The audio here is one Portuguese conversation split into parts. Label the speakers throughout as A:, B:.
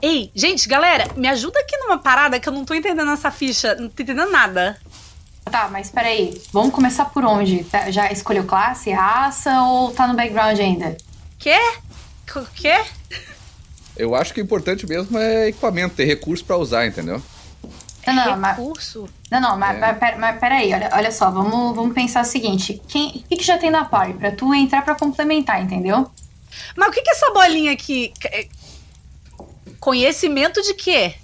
A: Ei, gente, galera, me ajuda aqui numa parada que eu não tô entendendo essa ficha. Não tô entendendo nada.
B: Tá, mas peraí. Vamos começar por onde? Tá- Já escolheu classe, raça ou tá no background ainda?
A: Quê? O quê?
C: Eu acho que o importante mesmo é equipamento, ter recurso pra usar, entendeu?
B: Não, não, mas,
A: Recurso?
B: não, não, mas,
C: É.
B: mas, pera- mas peraí, olha, olha só, vamos, vamos pensar o seguinte: quem, o que, que já tem na party? Pra tu entrar pra complementar, entendeu?
A: Mas o que que é essa bolinha aqui? É- Conhecimento de quê?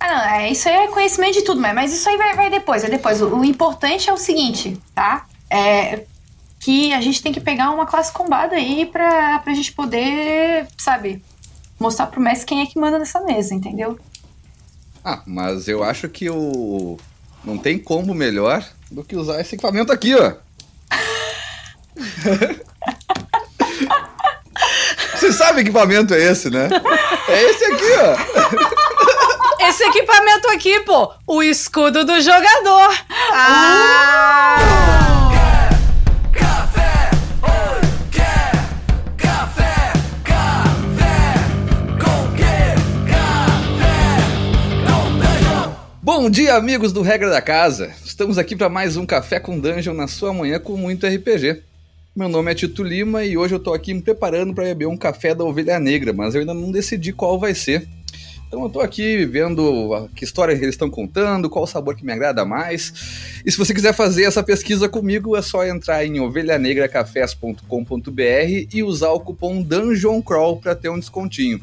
B: Ah, não, é, isso aí é conhecimento de tudo, mas, mas isso aí vai, vai depois, vai depois. O, o importante é o seguinte, tá? É que a gente tem que pegar uma classe combada aí pra, pra gente poder, sabe, mostrar pro mestre quem é que manda nessa mesa, entendeu?
C: Ah, mas eu acho que o. Não tem como melhor do que usar esse equipamento aqui, ó. Você sabe que equipamento é esse, né? É esse aqui, ó.
A: Esse equipamento aqui, pô, o escudo do jogador. Ah!
C: Bom dia, amigos do Regra da Casa. Estamos aqui para mais um Café com Dungeon na sua manhã com muito RPG. Meu nome é Tito Lima e hoje eu tô aqui me preparando para beber um café da Ovelha Negra, mas eu ainda não decidi qual vai ser. Então eu tô aqui vendo que história eles estão contando, qual o sabor que me agrada mais. E se você quiser fazer essa pesquisa comigo, é só entrar em ovelhanegracafés.com.br e usar o cupom Dungeon Crawl para ter um descontinho.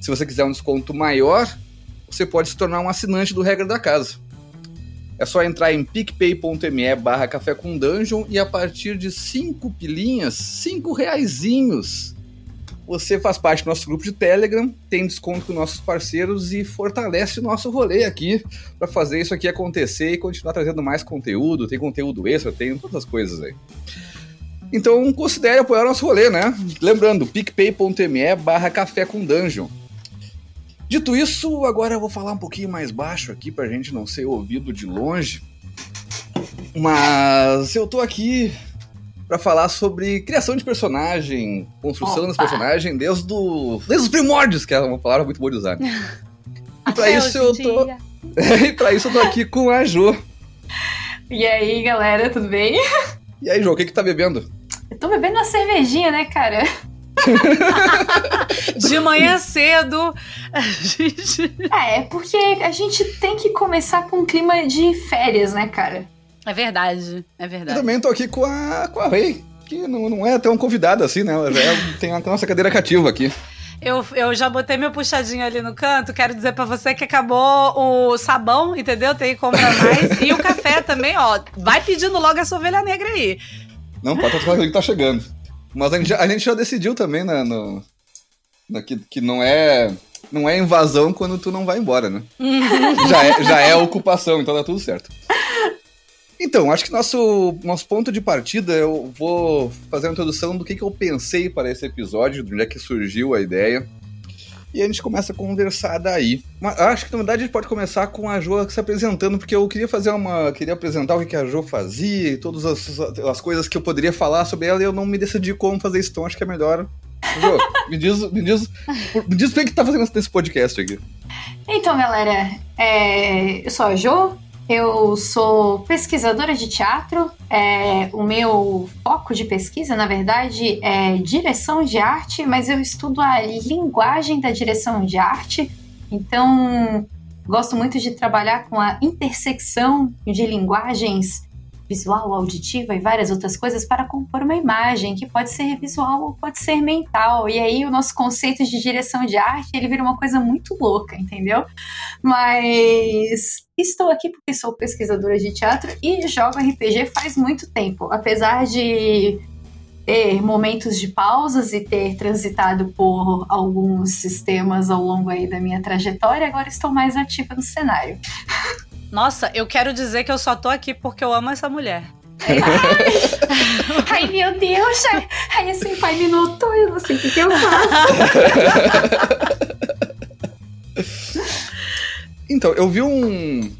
C: Se você quiser um desconto maior, você pode se tornar um assinante do Regra da Casa. É só entrar em picpay.me barra café com dungeon e a partir de 5 pilinhas, 5 reaisinhos, você faz parte do nosso grupo de Telegram, tem desconto com nossos parceiros e fortalece o nosso rolê aqui para fazer isso aqui acontecer e continuar trazendo mais conteúdo, tem conteúdo extra, tem todas as coisas aí. Então considere apoiar o nosso rolê, né? Lembrando, picpay.me barra café com dungeon. Dito isso, agora eu vou falar um pouquinho mais baixo aqui pra gente não ser ouvido de longe. Mas eu tô aqui pra falar sobre criação de personagem, construção
B: Opa.
C: dos personagens desde, do, desde os primórdios, que é uma palavra muito boa de usar. E pra isso eu tô. e pra isso eu tô aqui com a Jo.
B: E aí, galera, tudo bem?
C: E aí, Jo, o que que tá bebendo?
B: Eu tô bebendo uma cervejinha, né, cara?
A: De manhã cedo, a gente.
B: É, é porque a gente tem que começar com um clima de férias, né, cara?
A: É verdade, é
C: Eu
A: verdade.
C: também tô aqui com a, com a Rei, que não, não é tão convidada assim, né? Ela já é- tem a nossa cadeira cativa aqui.
A: Eu, eu já botei meu puxadinho ali no canto. Quero dizer pra você que acabou o sabão, entendeu? Tem que comprar mais. e o café também, ó. Vai pedindo logo essa ovelha negra aí.
C: Não, pode estar que tá chegando. Mas a gente, já- a gente já decidiu também, né, no, no- que, que não é não é invasão quando tu não vai embora, né? já, é, já é ocupação, então tá tudo certo. Então, acho que nosso, nosso ponto de partida, eu vou fazer uma introdução do que, que eu pensei para esse episódio, de onde é que surgiu a ideia. E a gente começa a conversar daí. Mas acho que na verdade a gente pode começar com a Jo se apresentando, porque eu queria fazer uma. queria apresentar o que a Jo fazia e todas as, as coisas que eu poderia falar sobre ela e eu não me decidi como fazer isso, então acho que é melhor. Jo, me diz, me diz, me diz o que que tá fazendo nesse podcast aqui.
B: Então, galera, é, eu sou a Jo, eu sou pesquisadora de teatro. é, o meu foco de pesquisa, na verdade, é direção de arte, mas eu estudo a linguagem da direção de arte. Então, gosto muito de trabalhar com a intersecção de linguagens visual, auditiva e várias outras coisas para compor uma imagem que pode ser visual ou pode ser mental. E aí o nosso conceito de direção de arte, ele vira uma coisa muito louca, entendeu? Mas estou aqui porque sou pesquisadora de teatro e jogo RPG faz muito tempo, apesar de ter momentos de pausas e ter transitado por alguns sistemas ao longo aí da minha trajetória, agora estou mais ativa no cenário.
A: Nossa, eu quero dizer que eu só tô aqui porque eu amo essa mulher.
B: Ai, meu Deus! Ai, ai assim, pai me notou, eu não sei o que, que eu faço.
C: Então, eu vi um,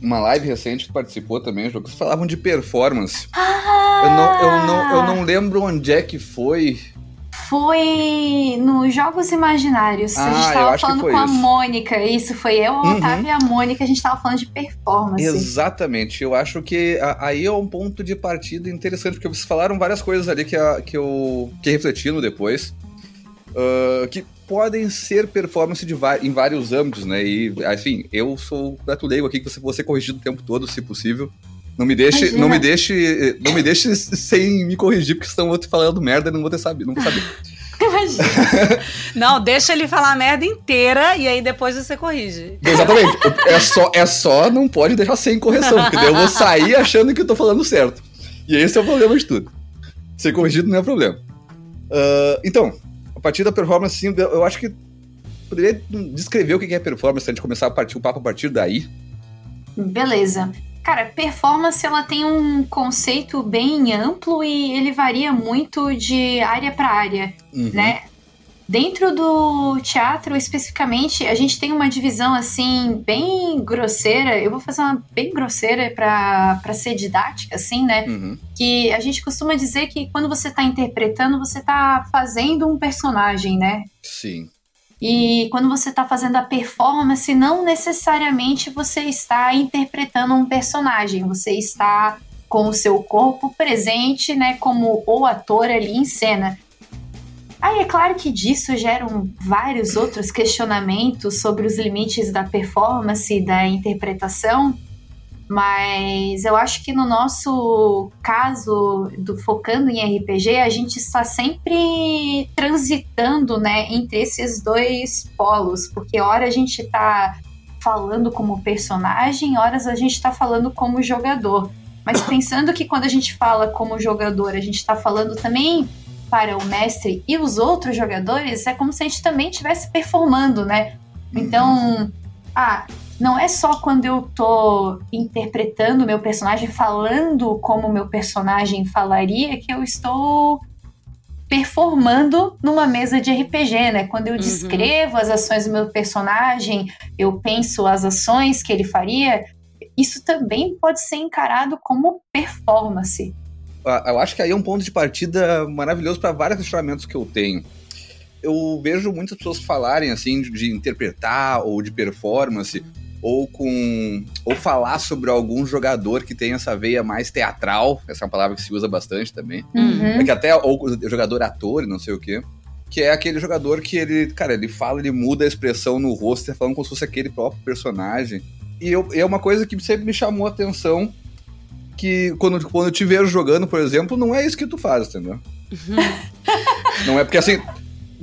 C: uma live recente que participou também, que vocês falavam de performance. Eu não, eu, não, eu não lembro onde é que foi.
B: Foi nos Jogos Imaginários. a
C: Ah,
B: gente
C: eu
B: tava
C: acho que
B: falando com a
C: isso.
B: Mônica. Isso, foi eu, a
C: Uhum.
B: Otávio e a Mônica. A gente tava falando de performance.
C: Exatamente. Eu acho que a- aí é um ponto de partida interessante, porque vocês falaram várias coisas ali que, a- que eu fiquei refletindo depois, ah, que podem ser performance de em vários âmbitos, né? E, assim, eu sou leigo aqui, que você ser corrigido o tempo todo, se possível. Não me deixe,
B: Imagina.
C: não me deixe, não me deixe sem me corrigir, porque senão eu vou te falando merda e não vou ter sabido, não vou saber.
B: Imagina.
A: Não, deixa ele falar a merda inteira e aí depois você corrige.
C: Exatamente. É só, é só não pode deixar sem correção, porque daí eu vou sair achando que eu tô falando certo. E esse é o problema de tudo. Ser corrigido não é problema. Ah, então, a partir da performance, sim, eu eu acho que poderia descrever o que é performance antes de começar a partir, o papo a partir daí.
B: Beleza. Cara, performance ela tem um conceito bem amplo e ele varia muito de área para área,
C: Uhum.
B: né? Dentro do teatro, especificamente, a gente tem uma divisão assim bem grosseira. Eu vou fazer uma bem grosseira para ser didática, assim, né?
C: Uhum.
B: Que a gente costuma dizer que quando você tá interpretando, você tá fazendo um personagem, né?
C: Sim.
B: E quando você está fazendo a performance, não necessariamente você está interpretando um personagem, você está com o seu corpo presente, né, como o ator ali em cena. Aí é claro que disso geram vários outros questionamentos sobre os limites da performance e da interpretação, mas eu acho que no nosso caso do focando em RPG, a gente está sempre transitando, né, entre esses dois polos, porque hora a gente está falando como personagem, horas a gente está falando como jogador. Mas pensando que quando a gente fala como jogador, a gente está falando também para o mestre e os outros jogadores, é como se a gente também estivesse performando, né? Então, ah, não é só quando eu tô interpretando o meu personagem, falando como o meu personagem falaria, que eu estou performando numa mesa de RPG, né? Quando eu
A: Uhum.
B: descrevo as ações do meu personagem, eu penso as ações que ele faria, isso também pode ser encarado como performance.
C: Ah, Eu acho que aí é um ponto de partida maravilhoso para vários questionamentos que eu tenho. Eu vejo muitas pessoas falarem assim de interpretar ou de performance ou com ou falar sobre algum jogador que tem essa veia mais teatral, essa é uma palavra que se usa bastante também.
B: Uhum.
C: É que até ou jogador ator, não sei o quê. Que é aquele jogador que ele, cara, ele fala, ele muda a expressão no rosto, tá falando como se fosse aquele próprio personagem. E, eu, e é uma coisa que sempre me chamou a atenção, que quando, quando eu te vejo jogando, por exemplo, não é isso que tu faz, entendeu? não é porque assim.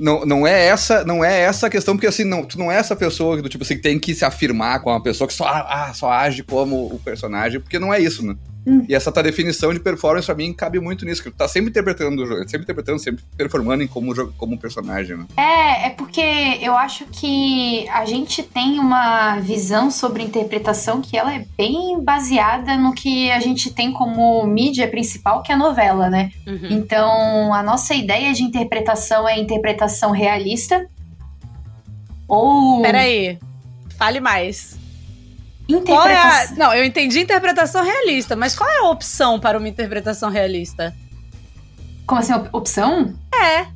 C: Não, não é essa não é essa a questão, porque assim, não, tu não é essa pessoa do tipo assim, que tem que se afirmar com uma pessoa que só, ah, só age como o personagem, porque não é isso, né?
B: Hum.
C: E essa tua definição de performance pra mim cabe muito nisso, que tu tá sempre interpretando o jogo, sempre interpretando, sempre performando em como, como personagem, né?
B: É, é porque eu acho que a gente tem uma visão sobre interpretação que ela é bem baseada no que a gente tem como mídia principal, que é a novela, né?
A: Uhum.
B: Então, a nossa ideia de interpretação é interpretação realista ou
A: Peraí. Fale mais. Qual é a...
B: interpretação.
A: Não, eu entendi interpretação realista, mas qual é a opção para uma interpretação realista?
B: Como assim, op- opção?
A: É.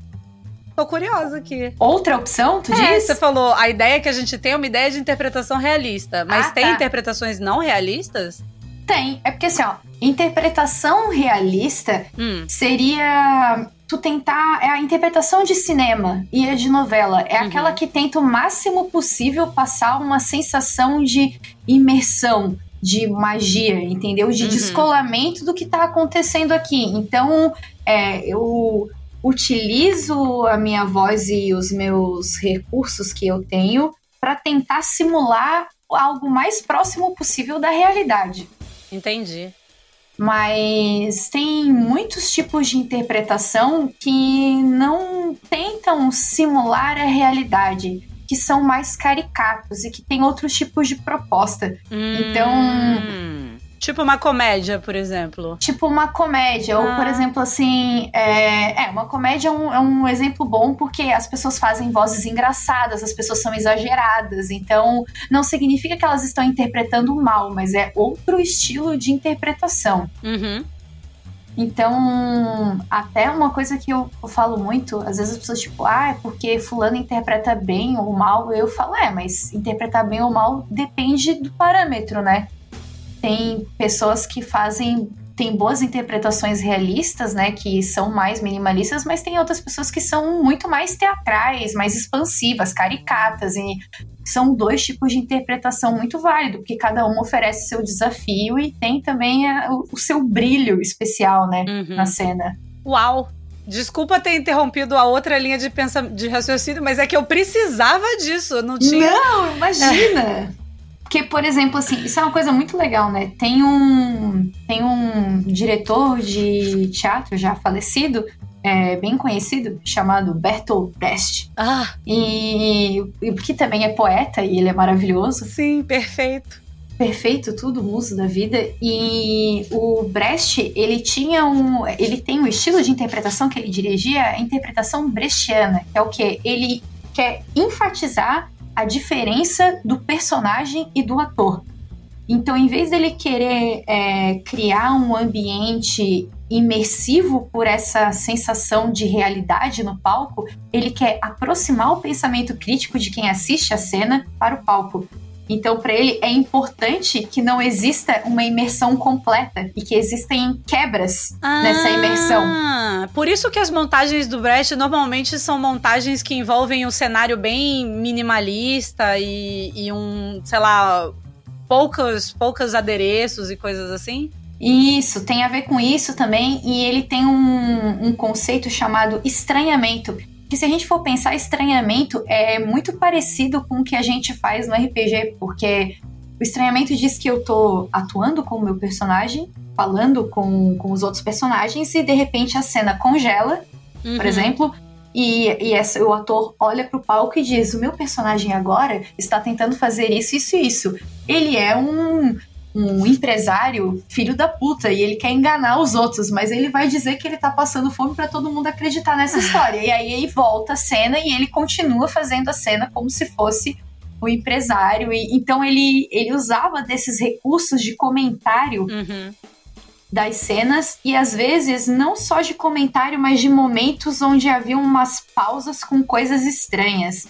A: Tô curiosa aqui.
B: Outra opção, tu
A: É,
B: diz?
A: você falou, a ideia que a gente tem é uma ideia de interpretação realista. Mas
B: Ah,
A: tem
B: tá.
A: interpretações não realistas?
B: Tem. É porque assim, ó, interpretação realista
A: Hum.
B: seria tu tentar é a interpretação de cinema e a de novela é
A: Uhum.
B: aquela que tenta o máximo possível passar uma sensação de imersão de magia entendeu de
A: Uhum.
B: descolamento do que tá acontecendo aqui então é, eu utilizo a minha voz e os meus recursos que eu tenho para tentar simular algo mais próximo possível da realidade
A: Entendi.
B: Mas tem muitos tipos de interpretação que não tentam simular a realidade, que são mais caricatos e que têm outros tipos de proposta. Então-
A: Hum. Tipo uma comédia, por exemplo.
B: Tipo uma comédia, ou por
A: Ah.
B: exemplo, assim. É, é, uma comédia é um, é um exemplo bom porque as pessoas fazem vozes engraçadas, as pessoas são exageradas, então não significa que elas estão interpretando mal, mas é outro estilo de interpretação.
A: Uhum.
B: Então, até uma coisa que eu, eu, falo muito, às vezes as pessoas, tipo, ah, é porque fulano interpreta bem ou mal. Eu falo, é, mas interpretar bem ou mal depende do parâmetro, né? Tem pessoas que fazem tem boas interpretações realistas, né, que são mais minimalistas, mas tem outras pessoas que são muito mais teatrais, mais expansivas, caricatas, e são dois tipos de interpretação muito válido, porque cada um oferece seu desafio e tem também a, o, seu brilho especial, né, uhum. na cena.
A: Uau! Desculpa ter interrompido a outra linha de, pensa de raciocínio, mas é que eu precisava disso, não tinha.
B: Não, imagina! Porque, por exemplo, assim, isso é uma coisa muito legal, né? Tem um, tem um diretor de teatro já falecido, é, bem conhecido, chamado Bertolt Brecht.
A: Ah!
B: E, e que também é poeta e ele é maravilhoso.
A: Sim, perfeito.
B: Perfeito, tudo muso da vida. E o Brecht, ele tinha um. Ele tem um estilo de interpretação que ele dirigia, a interpretação brechtiana, que é o que? Ele quer enfatizar a diferença do personagem e do ator. Então, em vez dele querer é, criar um ambiente imersivo por essa sensação de realidade no palco, ele quer aproximar o pensamento crítico de quem assiste a cena para o palco. Então, para ele é importante que não exista uma imersão completa e que existem quebras ah, nessa imersão.
A: Por isso que as montagens do Brecht normalmente são montagens que envolvem um cenário bem minimalista e, e um, sei lá, poucos, poucos adereços e coisas assim.
B: Isso, tem a ver com isso também, e ele tem um, um conceito chamado estranhamento, que se a gente for pensar, estranhamento é muito parecido com o que a gente faz no RPG, porque o estranhamento diz que eu tô atuando com o meu personagem, falando com, com os outros personagens, e de repente a cena congela, uhum. por exemplo, e, e essa, o ator olha pro palco e diz: O meu personagem agora está tentando fazer isso, isso e isso. Ele é um um empresário filho da puta e ele quer enganar os outros, mas ele vai dizer que ele tá passando fome para todo mundo acreditar nessa história. e aí aí volta a cena e ele continua fazendo a cena como se fosse o empresário. E, então ele, ele usava desses recursos de comentário uhum. das cenas e às vezes não só de comentário, mas de momentos onde havia umas pausas com coisas estranhas.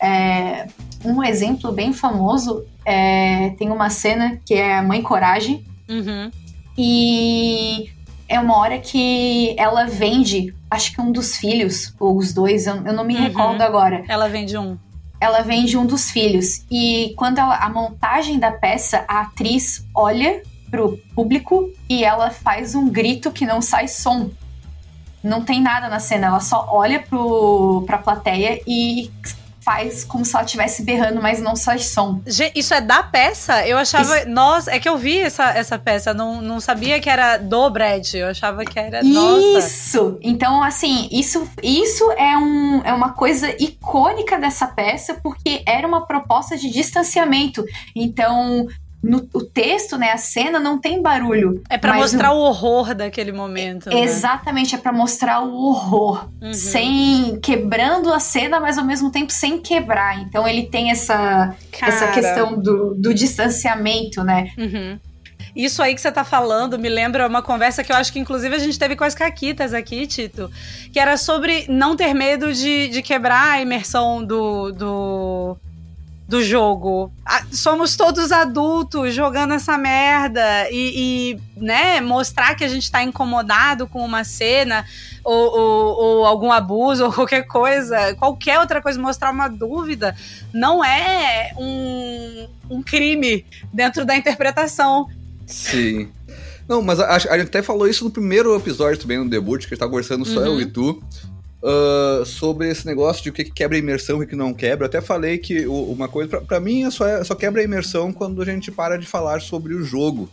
B: É, um exemplo bem famoso é, tem uma cena que é a Mãe Coragem.
A: Uhum.
B: E é uma hora que ela vende, acho que um dos filhos, ou os dois, eu, eu não me uhum. recordo agora.
A: Ela vende um.
B: Ela vende um dos filhos. E quando ela, a montagem da peça, a atriz olha pro público e ela faz um grito que não sai som. Não tem nada na cena, ela só olha pro, pra plateia e faz como se ela estivesse berrando, mas não sai som.
A: Isso é da peça? Eu achava. Isso. Nossa, é que eu vi essa, essa peça, não, não sabia que era do Brad. Eu achava que era.
B: Isso! Nossa. Então, assim, isso, isso é, um, é uma coisa icônica dessa peça, porque era uma proposta de distanciamento. Então, no o texto, né, a cena não tem barulho.
A: É para mostrar no... o horror daquele momento.
B: Né? Exatamente, é para mostrar o horror, uhum. sem quebrando a cena, mas ao mesmo tempo sem quebrar. Então ele tem essa essa questão do, do distanciamento, né?
A: Uhum. Isso aí que você tá falando me lembra uma conversa que eu acho que inclusive a gente teve com as Caquitas aqui, Tito, que era sobre não ter medo de, de quebrar a imersão do, do, do jogo. Somos todos adultos jogando essa merda e, e, né, mostrar que a gente tá incomodado com uma cena ou, ou, ou, algum abuso ou qualquer coisa, qualquer outra coisa, mostrar uma dúvida, não é um, um crime dentro da interpretação.
C: Sim. Não, mas a, a, gente até falou isso no primeiro episódio também, no debut, que a gente tá conversando só uhum. eu e tu uh, sobre esse negócio de o que, quebra a imersão e o que não quebra. Eu até falei que o, uma coisa, para mim, é só, é, só quebra a imersão quando a gente para de falar sobre o jogo.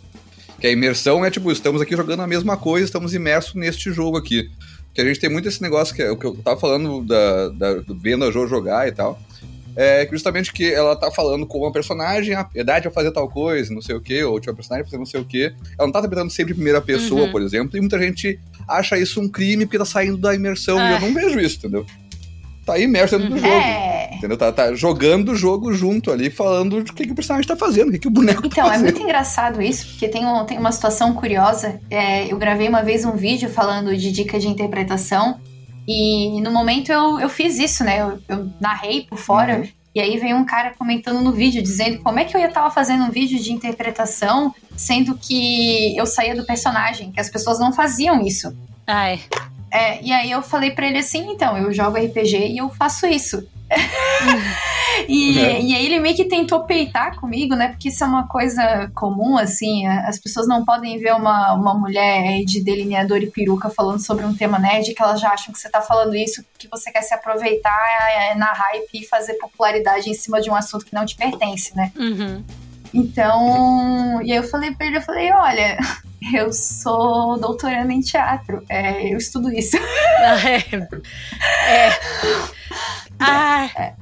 C: Que a imersão é tipo, estamos aqui jogando a mesma coisa, estamos imersos neste jogo aqui. Que a gente tem muito esse negócio que, é, o que eu tava falando da, da, vendo a Jo jogar e tal é justamente que ela tá falando com uma personagem, a idade vai fazer tal coisa, não sei o quê, ou tinha uma personagem fazer não sei o quê. Ela não tá interpretando sempre em primeira pessoa, uhum. por exemplo, e muita gente acha isso um crime porque tá saindo da imersão, é. e eu não vejo isso, entendeu? Tá imerso dentro do jogo.
B: É,
C: Entendeu? Tá, tá jogando o jogo junto ali, falando o que, que o personagem tá fazendo, o que, que o boneco
B: Então,
C: tá
B: é
C: fazendo.
B: muito engraçado isso, porque tem, um, tem uma situação curiosa. É, eu gravei uma vez um vídeo falando de dica de interpretação. E no momento eu, eu fiz isso, né? Eu, eu narrei por fora.
C: Uhum.
B: E aí veio um cara comentando no vídeo, dizendo como é que eu ia estar fazendo um vídeo de interpretação, sendo que eu saía do personagem, que as pessoas não faziam isso.
A: Ai.
B: É, e aí eu falei pra ele assim, então, eu jogo RPG e eu faço isso. e,
C: Uhum.
B: e aí ele meio que tentou peitar comigo, né? Porque isso é uma coisa comum, assim. As pessoas não podem ver uma, uma mulher de delineador e peruca falando sobre um tema nerd que elas já acham que você tá falando isso porque você quer se aproveitar é, na hype e fazer popularidade em cima de um assunto que não te pertence, né?
A: Uhum.
B: Então, e aí eu falei pra ele, eu falei, olha, eu sou doutoranda em teatro, é, eu estudo isso.
A: É. é. Ai.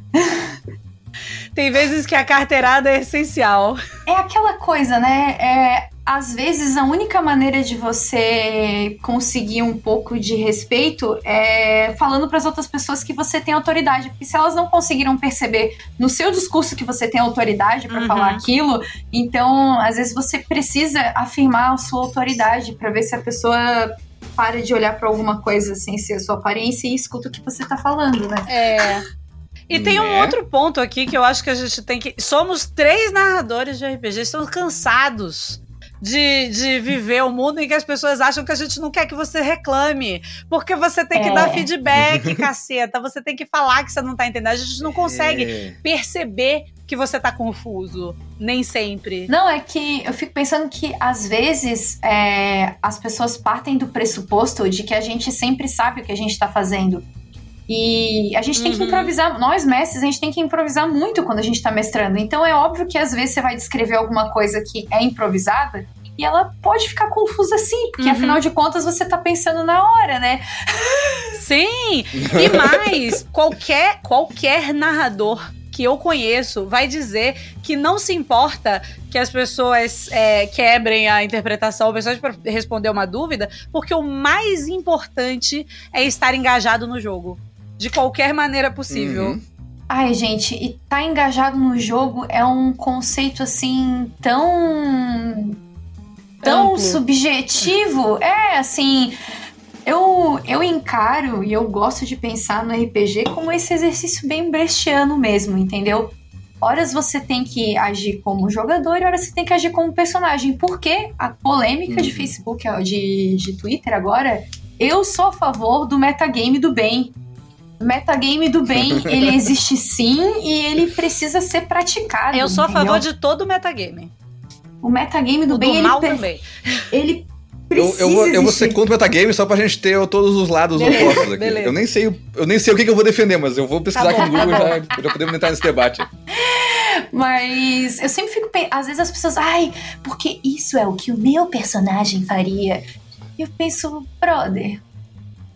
A: Tem vezes que a carteirada é essencial.
B: É aquela coisa, né? É, às vezes a única maneira de você conseguir um pouco de respeito é falando para as outras pessoas que você tem autoridade, porque se elas não conseguiram perceber no seu discurso que você tem autoridade para
A: Uhum.
B: falar aquilo, então às vezes você precisa afirmar a sua autoridade para ver se a pessoa para de olhar para alguma coisa sem ser a sua aparência e escuta o que você tá falando, né?
A: É. E tem um
C: Né?
A: outro ponto aqui que eu acho que a gente tem que. Somos três narradores de RPG, estamos cansados. De, de viver o mundo em que as pessoas acham que a gente não quer que você reclame. Porque você tem que
B: É.
A: dar feedback, caceta. Você tem que falar que você não tá entendendo. A gente não consegue
C: É.
A: perceber que você tá confuso. Nem sempre.
B: Não, é que eu fico pensando que às vezes é, as pessoas partem do pressuposto de que a gente sempre sabe o que a gente tá fazendo. E a gente tem que
A: Uhum.
B: improvisar, nós mestres, a gente tem que improvisar muito quando a gente tá mestrando. Então é óbvio que às vezes você vai descrever alguma coisa que é improvisada e ela pode ficar confusa sim, porque
A: Uhum.
B: afinal de contas você tá pensando na hora, né?
A: Sim! E mais, qualquer, qualquer narrador que eu conheço vai dizer que não se importa que as pessoas é, quebrem a interpretação, ou pessoas para responder uma dúvida, porque o mais importante é estar engajado no jogo. De qualquer maneira possível.
C: Uhum.
B: Ai, gente, e tá engajado no jogo é um conceito assim tão. tão
A: Amplo.
B: subjetivo. É, assim. Eu, eu encaro e eu gosto de pensar no RPG como esse exercício bem brechtiano mesmo, entendeu? Horas você tem que agir como jogador e horas você tem que agir como personagem. Porque a polêmica de
C: Uhum.
B: Facebook, ó, de, de Twitter agora, eu sou a favor do metagame do bem. O metagame do bem, ele existe sim e ele precisa ser praticado.
A: Eu sou a
B: entendeu?
A: favor de todo o metagame.
B: O metagame do
A: O
B: bem,
A: do
B: ele,
A: mal também.
B: ele
C: Eu,
B: precisa
C: eu, vou, eu vou ser contra o metagame só pra gente ter todos os lados
B: Beleza,
C: opostos aqui.
A: beleza.
C: Eu nem, sei, o- eu nem sei o que, que eu vou defender, mas eu vou pesquisar
A: Tá bom,
C: aqui no Google
A: tá
C: e já, já podemos entrar nesse debate.
B: Mas eu sempre fico pensando, às vezes as pessoas, ai, porque isso é o que o meu personagem faria. E eu penso, brother,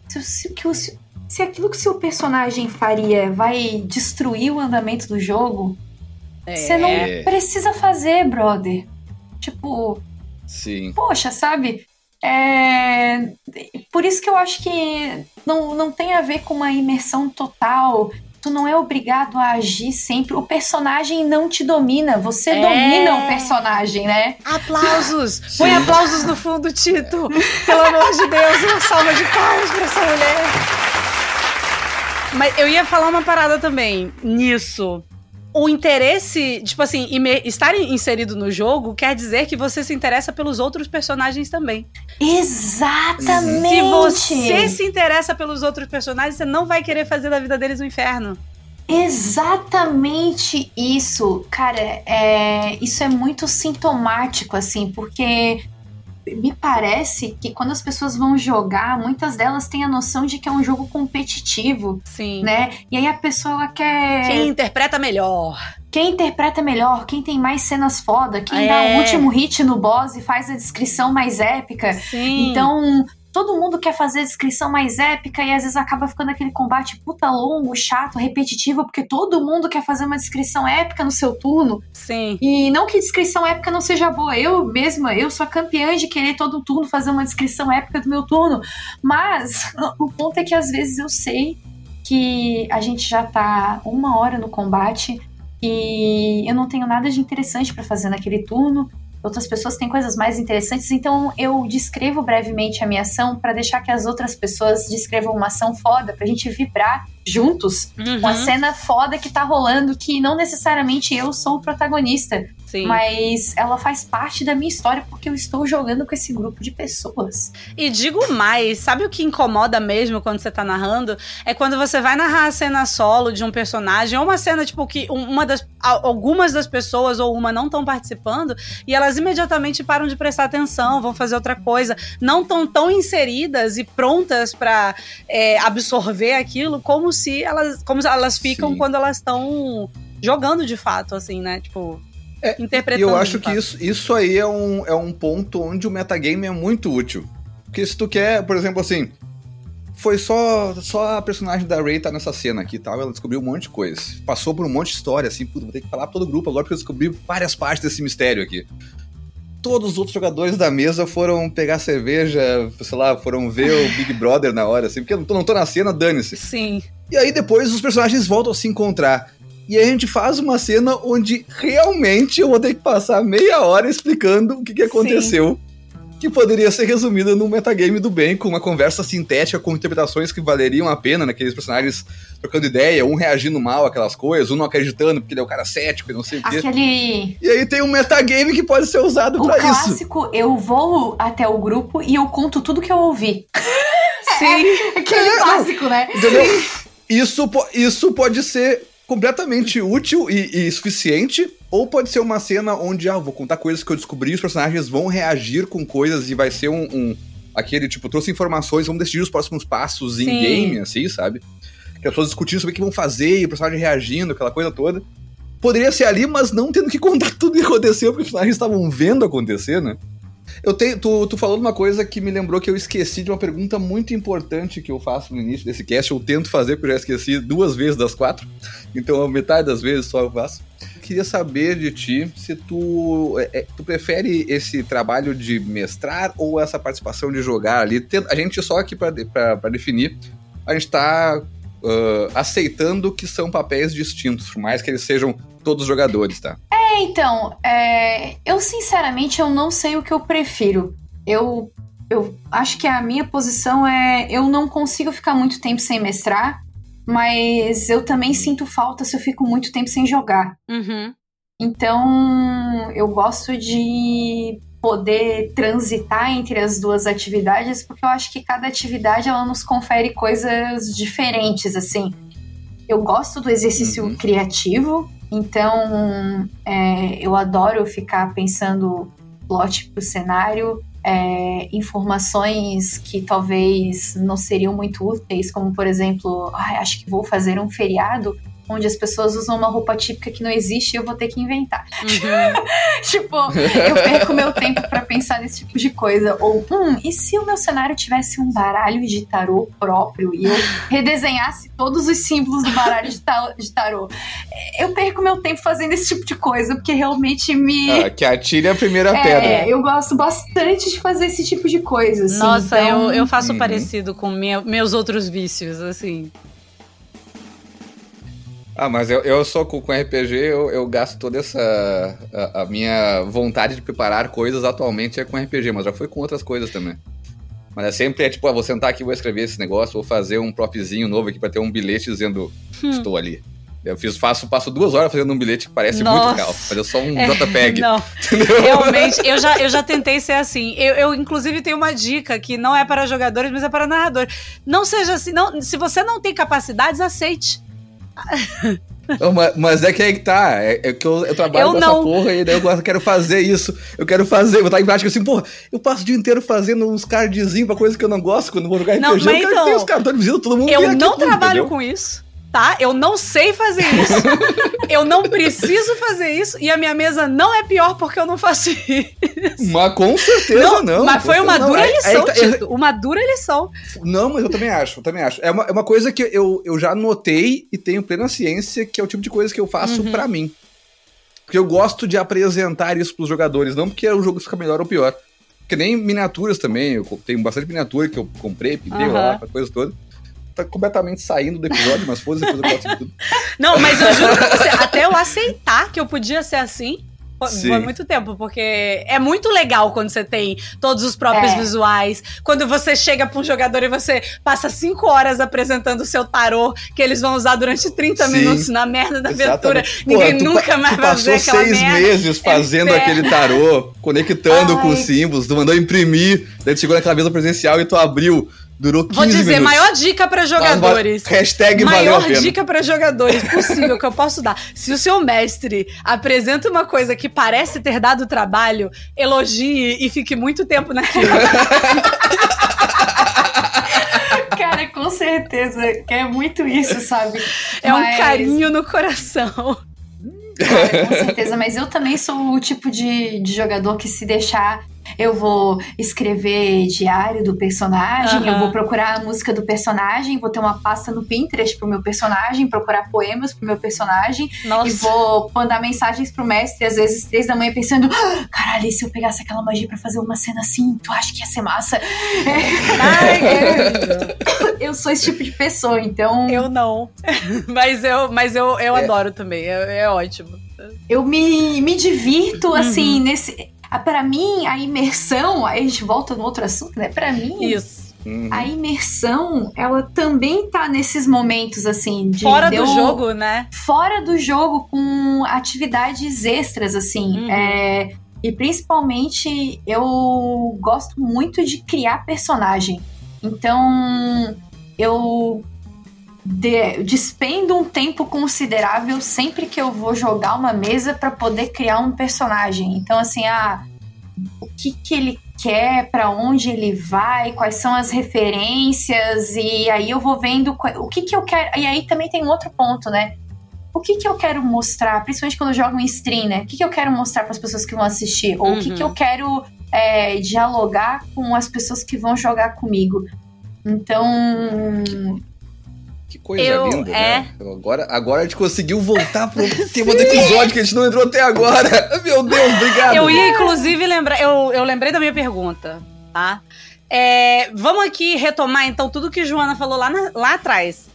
B: se, se, que o- se, se aquilo que o seu personagem faria vai destruir o andamento do jogo, você não
C: É.
B: precisa fazer, brother. Tipo,
C: Sim.
B: poxa, sabe? É... Por isso que eu acho que não, não tem a ver com uma imersão total. Tu não é obrigado a agir sempre. O personagem não te domina. Você
A: É.
B: domina o personagem, né?
A: Aplausos!
C: Sim.
A: Põe aplausos no fundo, Tito! Pelo amor de Deus, uma salva de palmas pra essa mulher! Mas eu ia falar uma parada também nisso. O interesse, tipo assim, estar inserido no jogo quer dizer que você se interessa pelos outros personagens também.
B: Exatamente!
A: Se você se interessa pelos outros personagens, você não vai querer fazer da vida deles um inferno.
B: Exatamente isso. Cara, é, isso é muito sintomático, assim, porque me parece que quando as pessoas vão jogar, muitas delas têm a noção de que é um jogo competitivo,
A: Sim.
B: né? E aí a pessoa ela quer.
A: Quem interpreta melhor.
B: Quem interpreta melhor, quem tem mais cenas foda, quem
A: É.
B: dá o último hit no boss e faz a descrição mais épica.
A: Sim.
B: Então, todo mundo quer fazer a descrição mais épica e às vezes acaba ficando aquele combate puta longo, chato, repetitivo, porque todo mundo quer fazer uma descrição épica no seu turno.
A: Sim.
B: E não que descrição épica não seja boa. Eu mesma, eu sou a campeã de querer todo turno fazer uma descrição épica do meu turno. Mas o ponto é que às vezes eu sei que a gente já tá uma hora no combate e eu não tenho nada de interessante para fazer naquele turno. Outras pessoas têm coisas mais interessantes, então eu descrevo brevemente a minha ação para deixar que as outras pessoas descrevam uma ação foda, pra gente vibrar juntos
A: Uhum.
B: com a cena foda que tá rolando, que não necessariamente eu sou o protagonista,
A: Sim.
B: mas ela faz parte da minha história porque eu estou jogando com esse grupo de pessoas.
A: E digo mais, sabe o que incomoda mesmo quando você tá narrando? É quando você vai narrar a cena solo de um personagem, ou uma cena, tipo, que um- uma das. Algumas das pessoas ou uma não estão participando, e elas imediatamente param de prestar atenção, vão fazer outra coisa. Não estão tão inseridas e prontas pra é, absorver aquilo como se elas. Como se elas ficam
C: Sim.
A: quando elas estão jogando de fato, assim, né? Tipo.
C: É, E
A: interpretando.
C: eu acho que isso, isso aí é um, é um ponto onde o metagame é muito útil. Porque se tu quer, por exemplo, assim, foi só, só a personagem da Ray tá nessa cena aqui e tal, ela descobriu um monte de coisa. Passou por um monte de história, assim, puta, vou ter que falar pra todo o grupo agora porque eu descobri várias partes desse mistério aqui. Todos os outros jogadores da mesa foram pegar cerveja, sei lá, foram ver o Big Brother na hora, assim, porque eu não tô, não tô na cena, dane-se.
A: Sim.
C: E aí depois os personagens voltam a se encontrar. E aí a gente faz uma cena onde realmente eu vou ter que passar meia hora explicando o que, que aconteceu. Que poderia ser resumida num metagame do bem, com uma conversa sintética, com interpretações que valeriam a pena, naqueles personagens trocando ideia, um reagindo mal àquelas coisas, um não acreditando porque ele é o cara cético e não sei o quê.
B: Aquele.
C: E aí tem um metagame que pode ser usado
B: O
C: pra isso.
B: clássico, eu vou até o grupo e eu conto tudo que eu ouvi.
A: Sim.
B: Aquele
C: É, não.
B: clássico, né?
C: Entendeu? Isso, po- isso pode ser completamente útil e, e suficiente, ou pode ser uma cena onde, ah, eu vou contar coisas que eu descobri, os personagens vão reagir com coisas e vai ser um. um- aquele, tipo, trouxe informações, vamos decidir os próximos passos em game, assim, sabe? Que as pessoas discutindo sobre o que vão fazer e o personagem reagindo, aquela coisa toda. Poderia ser ali, mas não tendo que contar tudo que aconteceu, porque os personagens estavam vendo acontecer, né? Eu tenho, tu, tu falou de uma coisa que me lembrou que eu esqueci de uma pergunta muito importante que eu faço no início desse cast. Eu tento fazer, porque eu já esqueci duas vezes das quatro. Então, metade das vezes só eu faço. Queria saber de ti se tu, é, é, tu prefere esse trabalho de mestrar ou essa participação de jogar ali. A gente, só aqui para definir, a gente tá ah, aceitando que são papéis distintos, por mais que eles sejam todos jogadores, tá?
B: É, então, é, eu sinceramente eu não sei o que eu prefiro. Eu, eu acho que a minha posição é eu não consigo ficar muito tempo sem mestrar, mas eu também sinto falta se eu fico muito tempo sem jogar.
A: Uhum.
B: Então, eu gosto de poder transitar entre as duas atividades, porque eu acho que cada atividade ela nos confere coisas diferentes, assim. Eu gosto do exercício
C: Uhum.
B: criativo, então é, eu adoro ficar pensando plot pro cenário, é, informações que talvez não seriam muito úteis, como por exemplo, "Ai, acho que vou fazer um feriado onde as pessoas usam uma roupa típica que não existe e eu vou ter que inventar.
A: Uhum.
B: tipo, eu perco meu tempo pra pensar nesse tipo de coisa. Ou, hum, e se o meu cenário tivesse um baralho de tarô próprio e eu redesenhasse todos os símbolos do baralho de, ta- de tarô? Eu perco meu tempo fazendo esse tipo de coisa, porque realmente me.
C: Ah, que atire a primeira
B: É,
C: pedra.
B: eu gosto bastante de fazer esse tipo de coisa. assim,
A: Nossa,
B: então-
A: eu, eu faço
C: Uhum.
A: parecido com meu- meus outros vícios, assim.
C: Ah, mas eu, eu sou com, com RPG, eu, eu gasto toda essa. A, a minha vontade de preparar coisas atualmente é com RPG, mas já foi com outras coisas também. Mas é sempre, é tipo, ah, vou sentar aqui, vou escrever esse negócio, vou fazer um propzinho novo aqui pra ter um bilhete dizendo
A: Hum.
C: estou ali. Eu fiz, faço, passo duas horas fazendo um bilhete que parece
A: Nossa.
C: muito real. Fazer só um
A: É,
C: JPEG.
A: Não,
C: entendeu?
A: realmente, eu já, eu já tentei ser assim. Eu, eu, inclusive, tenho uma dica que não é para jogadores, mas é para narradores. Não seja assim. Não, se você não tem capacidades, aceite.
C: Não, mas, é que aí que tá. É, é que eu, eu trabalho
A: Eu
C: com
A: não.
C: essa porra e daí eu quero fazer isso. Eu quero fazer, botar em prática assim, porra, eu passo o dia inteiro fazendo uns cardzinhos pra coisa que eu não gosto quando eu vou jogar RPG.
A: Não,
C: eu
A: mas
C: quero que
A: então,
C: tenha os cartões visitam todo mundo.
A: Eu
C: aqui
A: não
C: tudo,
A: trabalho
C: entendeu?
A: com isso, tá? Eu não sei fazer isso. eu não preciso fazer isso. E a minha mesa não é pior porque eu não faço isso.
C: Mas com certeza não.
A: mas
C: com
A: foi uma
C: não.
A: dura
C: Aí- aí
A: lição,
C: tá-
A: Tito. Uma dura lição.
C: Não, mas eu também acho, eu também acho. É uma, é uma coisa que eu, eu já notei e tenho plena ciência que é o tipo de coisa que eu faço
A: Uhum.
C: pra mim. Porque eu gosto de apresentar isso pros jogadores, não porque o jogo fica melhor ou pior. Porque nem miniaturas também, eu tenho bastante miniatura que eu comprei, pintei
A: Aham.
C: lá, coisa toda. Tá completamente saindo do episódio, mas foda-se, depois eu posso tudo.
A: Não, mas eu juro pra você, até eu aceitar que eu podia ser assim, Sim. Foi muito tempo, porque é muito legal quando você tem todos os próprios é. visuais. Quando você chega pra um jogador e você passa cinco horas apresentando o seu tarô, que eles vão usar durante 30 Sim. minutos na merda da aventura. Ninguém nunca mais vai ver aquela
C: seis
A: merda.
C: meses fazendo é aquele tarô, conectando Ai. com os símbolos, tu mandou imprimir, daí tu chegou naquela mesa presencial e tu abriu Durou 15
A: Vou dizer,
C: minutos.
A: maior dica para jogadores.
C: hashtag
A: maior
C: valeu
A: dica para jogadores possível que eu posso dar. Se o seu mestre apresenta uma coisa que parece ter dado trabalho, elogie e fique muito tempo naquilo.
B: Cara, com certeza. É muito isso, sabe?
A: É Mas... um carinho no coração.
B: Cara, com certeza. Mas eu também sou o tipo de, de jogador que se deixar eu vou escrever diário do personagem, uhum. eu vou procurar a música do personagem, vou ter uma pasta no Pinterest pro meu personagem, procurar poemas pro meu personagem Nossa. e vou mandar mensagens pro mestre, às vezes três da manhã, pensando: ah, caralho, e se eu pegasse aquela magia para fazer uma cena assim, tu acha que ia ser massa? Ai, eu sou esse tipo de pessoa, então.
A: Eu não. mas eu, mas eu, eu é. adoro também, é, é ótimo.
B: Eu me, me divirto, assim, uhum. nesse ah, para mim, a imersão, aí a gente volta no outro assunto, né? Para mim,
A: Isso.
B: Uhum. A imersão, ela também tá nesses momentos assim de
A: fora do jogo, né?
B: Fora do jogo com atividades extras assim. Uhum. É, e principalmente eu gosto muito de criar personagem. Então eu de, despendo um tempo considerável sempre que eu vou jogar uma mesa para poder criar um personagem. Então, assim, ah, o que, que ele quer, para onde ele vai, quais são as referências, e aí eu vou vendo o que, que eu quero. E aí também tem um outro ponto, né? O que, que eu quero mostrar, principalmente quando eu jogo em stream, né? O que, que eu quero mostrar para as pessoas que vão assistir? Ou uhum. o que, que eu uhum. quero é, dialogar com as pessoas que vão jogar comigo? Então,
C: que coisa eu, linda, é... né? Agora, agora a gente conseguiu voltar pro tema do episódio que a gente não entrou até agora. Meu Deus, obrigado.
A: Eu ia, inclusive, lembrar. Eu, eu lembrei da minha pergunta, tá? É, vamos aqui retomar, então, tudo que Joana falou lá, na, lá atrás.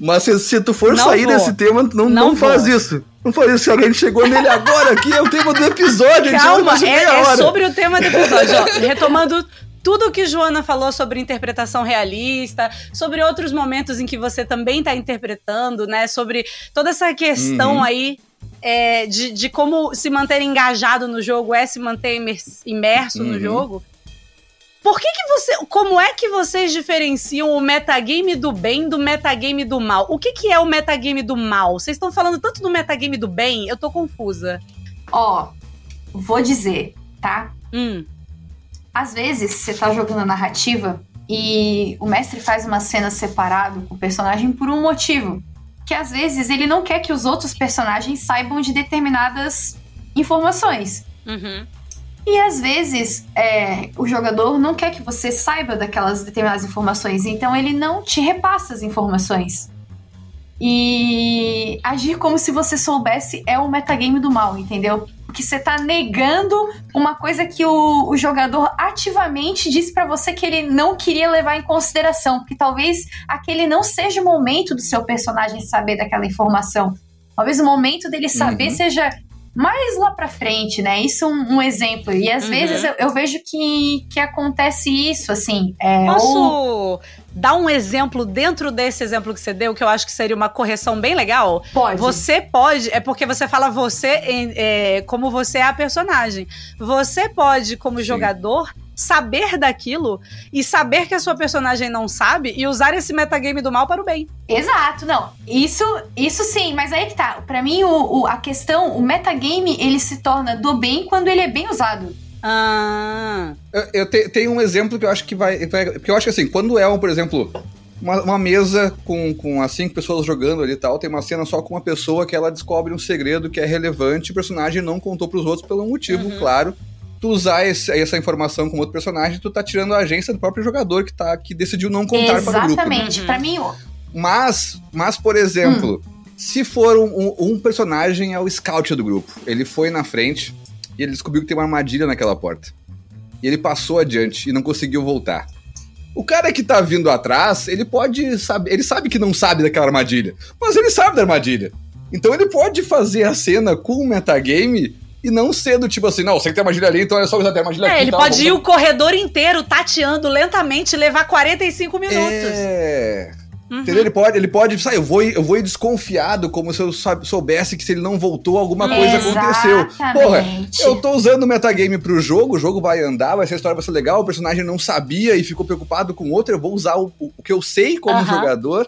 C: Mas se, se tu for não sair vou. desse tema, não, não, não faz isso. Não faz isso. Se alguém chegou nele agora aqui, é o tema do episódio.
A: Calma, é, é sobre o tema do episódio. Ó, retomando tudo o que Joana falou sobre interpretação realista, sobre outros momentos em que você também está interpretando, né? Sobre toda essa questão uhum. aí é, de, de, como se manter engajado no jogo é se manter imerso uhum. no jogo. Por que, que você. Como é que vocês diferenciam o metagame do bem do metagame do mal? O que, que é o metagame do mal? Vocês estão falando tanto do metagame do bem, eu tô confusa.
B: Ó, vou dizer, tá?
A: Hum.
B: Às vezes, você tá jogando a narrativa e o mestre faz uma cena separado com o personagem por um motivo. Que às vezes ele não quer que os outros personagens saibam de determinadas informações.
A: Uhum.
B: E às vezes é, o jogador não quer que você saiba daquelas determinadas informações, então ele não te repassa as informações. E agir como se você soubesse é o metagame do mal, entendeu? Que você tá negando uma coisa que o, o jogador ativamente disse para você que ele não queria levar em consideração, porque talvez aquele não seja o momento do seu personagem saber daquela informação. Talvez o momento dele saber uhum. seja mais lá pra frente, né? Isso é um, um exemplo. E às uhum. vezes eu, eu, vejo que, que acontece isso, assim. É,
A: Posso ou... dar um exemplo dentro desse exemplo que você deu, que eu acho que seria uma correção bem legal?
B: Pode.
A: Você pode, é porque você fala você é, como você é a personagem. Você pode, como Sim. jogador, saber daquilo e saber que a sua personagem não sabe e usar esse metagame do mal para o bem.
B: Exato, não. Isso, isso sim, mas aí que tá. Para mim, o, o, a questão, o metagame, ele se torna do bem quando ele é bem usado.
A: Ah.
C: Eu, eu te, tenho um exemplo que eu acho que vai, vai. Porque eu acho que assim, quando é um, por exemplo, uma, uma, mesa com, com as cinco pessoas jogando ali e tal, tem uma cena só com uma pessoa que ela descobre um segredo que é relevante e o personagem não contou pros outros pelo motivo, uhum. claro tu usar esse, essa informação com outro personagem, tu tá tirando a agência do próprio jogador que, tá, que decidiu não contar
B: Exatamente.
C: para o grupo.
B: Exatamente. Uhum. Pra mim...
C: Mas, mas por exemplo, hum. se for um, um, personagem é o scout do grupo, ele foi na frente e ele descobriu que tem uma armadilha naquela porta. E ele passou adiante e não conseguiu voltar. O cara que tá vindo atrás, ele pode saber. Ele sabe que não sabe daquela armadilha. Mas ele sabe da armadilha. Então ele pode fazer a cena com o metagame e não ser do tipo assim, não, você que tem armadilha ali, então é só usar a armadilha
A: É,
C: aqui.
A: ele
C: tá,
A: pode
C: vamos-
A: ir o corredor inteiro tateando lentamente e levar 45 minutos.
C: É.
A: Uhum.
C: Entendeu? Ele pode, ele pode, sabe, eu vou, ir- eu vou ir desconfiado, como se eu soubesse que se ele não voltou, alguma coisa aconteceu. Porra,
B: Exatamente.
C: eu tô usando o metagame pro jogo, o jogo vai andar, vai ser a história vai ser legal, o personagem não sabia e ficou preocupado com outro, eu vou usar o, o que eu sei como
A: Aham.
C: jogador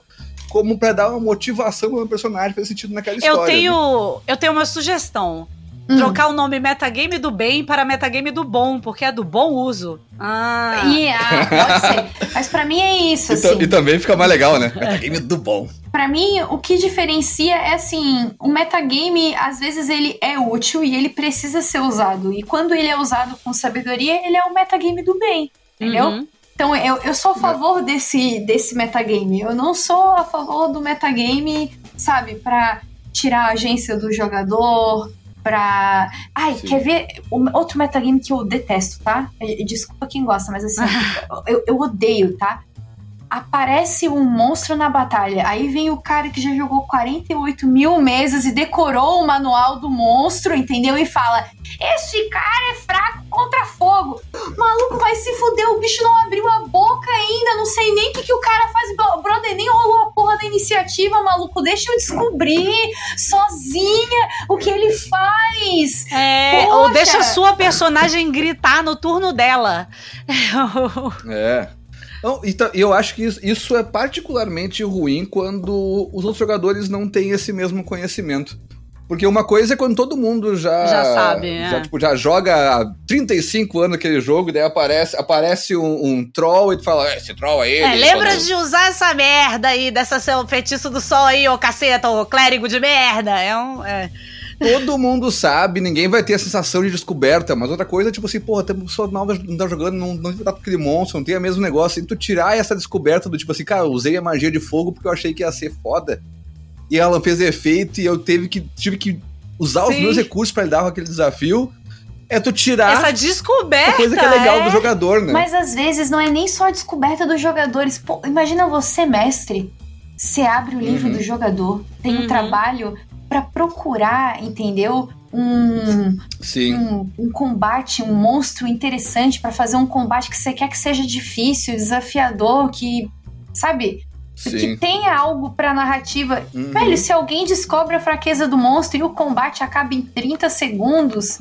C: como pra dar uma motivação pro meu personagem fazer sentido naquela
A: Eu
C: história. né?
A: tenho, eu tenho uma sugestão.
B: Hum.
A: Trocar o nome metagame do bem para metagame do bom, porque é do bom uso. Ah.
B: E, ah, pode ser. Mas pra mim é isso,
C: E,
B: assim.
C: e também fica mais legal, né? Metagame do bom.
B: Pra mim, o que diferencia é assim, o metagame, às vezes ele é útil e ele precisa ser usado. E quando ele é usado com sabedoria, ele é o metagame do bem, entendeu?
A: Uhum.
B: Então eu, eu sou a favor desse, desse metagame. Eu não sou a favor do metagame, sabe, pra tirar a agência do jogador, pra. Ai,
C: Sim.
B: quer ver o- outro metagame que eu detesto, tá? Desculpa quem gosta, mas assim, eu, eu odeio, tá? Aparece um monstro na batalha. Aí vem o cara que já jogou 48 mil meses e decorou o manual do monstro, entendeu? E fala: Este cara é fraco contra fogo. Maluco, vai se fuder, o bicho não abriu a boca ainda. Não sei nem o que, que o cara faz. Bro- Brother, nem rolou a porra da iniciativa, maluco. Deixa eu descobrir sozinha o que ele faz.
A: É,
B: Poxa!
A: ou deixa a sua personagem gritar no turno dela.
C: É. Não, e ta- e eu acho que isso, isso é particularmente ruim quando os outros jogadores não têm esse mesmo conhecimento. Porque uma coisa é quando todo mundo já.
A: Já sabe, é.
C: Já, tipo, já joga há 35 anos aquele jogo, e daí aparece, aparece um, um troll e tu fala, "É, esse troll aí.
A: É,
C: ele
A: lembra
C: quando-"
A: de usar essa merda aí, dessa seu feitiço do sol aí, ô caceta, ô clérigo de merda. É um. é.
C: Todo mundo sabe, ninguém vai ter a sensação de descoberta, mas outra coisa é tipo assim, porra, tem pessoa nova não tá jogando, não, não tá com aquele monstro, não tem o mesmo negócio. E tu tirar essa descoberta do tipo assim, cara, eu usei a magia de fogo porque eu achei que ia ser foda. E ela fez efeito e eu teve que, tive que usar os
A: Sim.
C: meus recursos pra lidar com aquele desafio. É tu tirar
A: Essa
C: a
A: descoberta.
C: coisa que é legal
A: é-
C: do jogador, né?
B: Mas às vezes não é nem só a descoberta dos jogadores. Pô, imagina você, mestre. Você abre o livro
C: Uhum.
B: do jogador, tem
A: Uhum.
B: um trabalho pra procurar, entendeu? Um, um, um combate, um monstro interessante pra fazer um combate que você quer que seja difícil, desafiador, que, sabe, que
C: Sim.
B: tenha algo pra narrativa.
C: Uhum.
B: Velho, se alguém descobre a fraqueza do monstro e o combate acaba em 30 segundos,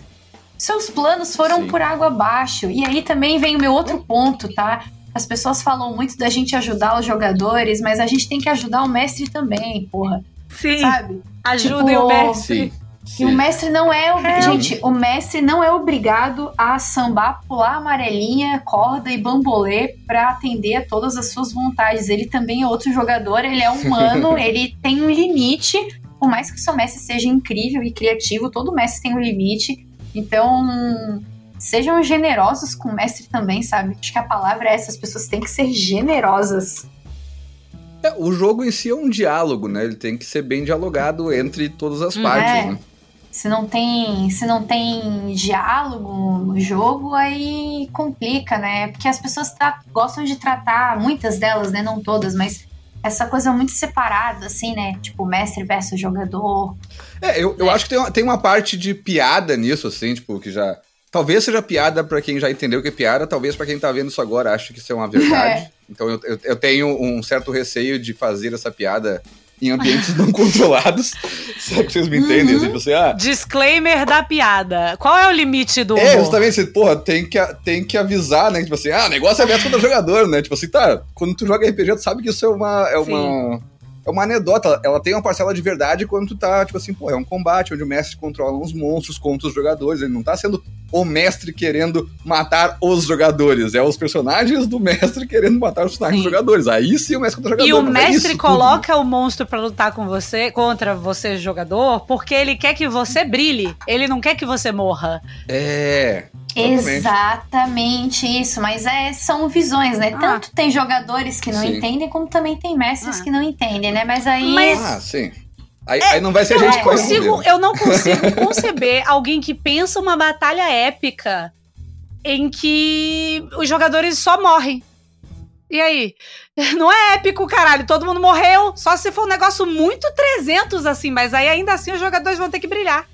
B: seus planos foram
C: Sim.
B: por água abaixo. E aí também vem o meu outro ponto, tá? As pessoas falam muito da gente ajudar os jogadores, mas a gente tem que ajudar o mestre também, porra.
A: Sim,
B: Sabe?
A: ajudem
B: Tipo,
A: o mestre.
C: Sim.
B: E o
C: Sim.
B: mestre não é. ob- Gente, o mestre não é obrigado a sambar, pular amarelinha, corda e bambolê pra atender a todas as suas vontades. Ele também é outro jogador, ele é humano, ele tem um limite. Por mais que o seu mestre seja incrível e criativo, todo mestre tem um limite. Então, sejam generosos com o mestre também, sabe? Acho que a palavra é essa: as pessoas têm que ser generosas.
C: É, o jogo em si é um diálogo, né? Ele tem que ser bem dialogado entre todas as
A: Hum,
C: partes,
B: é.
C: né?
B: Se não tem, se não tem diálogo no jogo, aí complica, né? Porque as pessoas gostam de tratar, muitas delas, né? Não todas, mas essa coisa muito separada, assim, né? Tipo, mestre versus jogador.
C: É, eu, eu acho que tem uma, tem uma parte de piada nisso, assim, tipo, que já. Talvez seja piada pra quem já entendeu que é piada, talvez pra quem tá vendo isso agora ache que isso é uma verdade. Então eu, eu, eu tenho um certo receio de fazer essa piada em ambientes não controlados. Sabe que vocês me entendem?
B: Uhum.
C: Assim, tipo assim, ah,
A: Disclaimer da piada. Qual é o limite do
C: é, justamente, assim, porra, tem que, tem que avisar, né? Tipo assim, ah, o negócio é mestre contra jogador, né? Tipo assim, tá, quando tu joga RPG, tu sabe que isso é uma. É uma é uma anedota, ela- tem uma parcela de verdade quando tu tá, tipo assim, pô, é um combate onde o mestre controla uns monstros contra os jogadores, ele não tá sendo o mestre querendo matar os jogadores, é os personagens do mestre querendo matar os
A: Sim.
C: jogadores. Aí sim o mestre contra o
A: E
C: jogador.
A: o
C: mas é
A: mestre
C: isso
A: coloca o monstro pra lutar com você, contra você, jogador, porque ele quer que você brilhe. Ele não quer que você morra.
C: tudo. É. Exatamente.
B: Exatamente isso, mas é, são visões, né?
A: Ah.
B: Tanto tem jogadores que não
C: Sim.
B: entendem, como também tem mestres
A: Ah.
B: que não entendem, né? Mas aí.
A: Mas-
C: Ah, sim. Aí, aí não vai ser gente
A: consigo, eu não consigo conceber alguém que pensa uma batalha épica em que os jogadores só morrem. E aí? Não é épico, caralho. Todo mundo morreu. Só se for um negócio muito 300, assim. Mas aí ainda assim os jogadores vão ter que brilhar.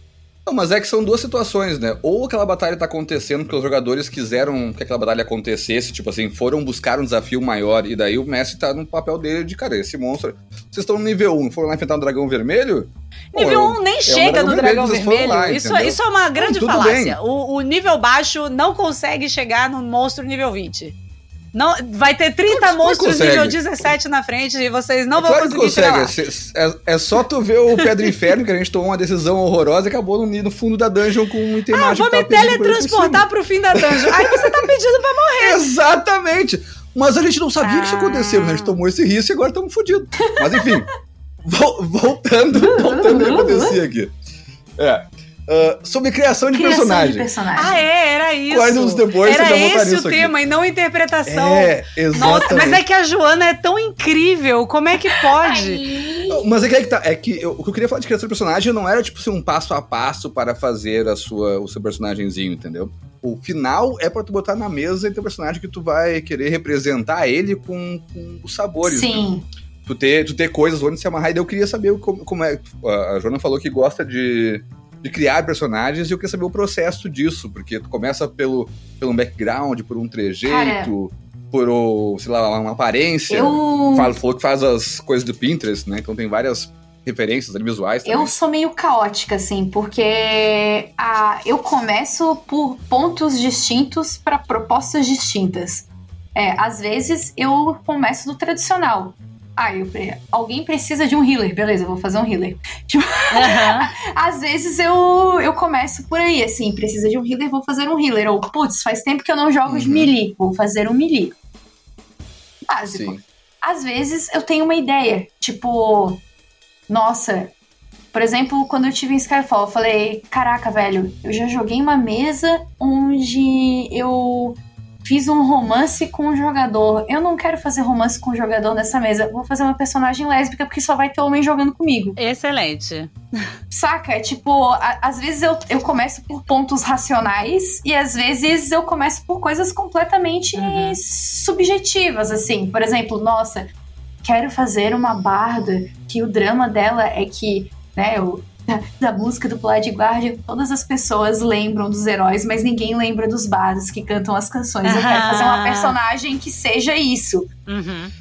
C: Não, mas é que são duas situações, né? Ou aquela batalha tá acontecendo porque os jogadores quiseram que aquela batalha acontecesse, tipo assim, foram buscar um desafio maior, e daí o Messi tá no papel dele de, cara, esse monstro. Vocês estão no nível 1, foram lá enfrentar um dragão vermelho?
A: Nível Pô, 1 nem é chega no dragão vermelho. Lá, isso, isso, é uma grande não, falácia. O, o nível baixo não consegue chegar no monstro nível 20. Não, vai ter 30 claro monstros nível 17 na frente e vocês não é vão claro conseguir que consegue.
C: É, é, só tu ver o Pedro Inferno, que a gente tomou uma decisão horrorosa e acabou no, no fundo da dungeon com um item
A: ah, vou me teletransportar pro fim da dungeon. Aí você tá pedindo pra morrer.
C: Exatamente. Mas a gente não sabia ah. que isso aconteceu, né? A gente tomou esse risco e agora estamos fodidos. Mas enfim, voltando, voltando ao que acontecia aqui. É, Uh, sobre criação de criação personagem. De personagem.
A: Ah, é, era isso. Quais
C: anos depois
A: era
C: você
A: esse o tema aqui. e não interpretação.
C: É, exatamente. Nossa,
A: mas é que a Joana é tão incrível, como é que pode?
C: mas é que, é que tá, é que eu, o que eu queria falar de criação de personagem não era tipo assim, um passo a passo para fazer a sua, o seu personagemzinho, entendeu? O final é para tu botar na mesa e ter um personagem que tu vai querer representar ele com, com os sabores.
B: Né? Sim.
C: Né? Tu ter, tu ter coisas onde se amarrar. E daí eu queria saber como, como é. A Joana falou que gosta de de criar personagens e eu queria saber o processo disso, porque tu começa pelo, pelo background, por um trejeito, Cara, por, o, sei lá, uma aparência.
B: Eu...
C: Fala, falou que faz as coisas do Pinterest, né? Então tem várias referências visuais também.
B: Eu sou meio caótica, assim, porque a, eu começo por pontos distintos para propostas distintas. É, às vezes eu começo do tradicional. Ah, eu, alguém precisa de um healer, beleza, vou fazer um healer. Tipo, uhum. às vezes eu, eu começo por aí, assim, precisa de um healer, vou fazer um healer. Ou, putz, faz tempo que eu não jogo uhum. de melee, vou fazer um melee. Básico. Sim. Às vezes eu tenho uma ideia, tipo, nossa, por exemplo, quando eu tive em Skyfall, eu falei, caraca, velho, eu já joguei uma mesa onde eu fiz um romance com um jogador. Eu não quero fazer romance com um jogador nessa mesa. Vou fazer uma personagem lésbica porque só vai ter homem jogando comigo.
A: Excelente.
B: Saca? Tipo, a, às vezes eu, eu começo por pontos racionais e às vezes eu começo por coisas completamente uhum. subjetivas, assim. Por exemplo, nossa, quero fazer uma barda que o drama dela é que, né, eu da, música do Blood Guardian, todas as pessoas lembram dos heróis, mas ninguém lembra dos bardos que cantam as canções. Eu quero fazer uma personagem que seja isso.
A: Uhum.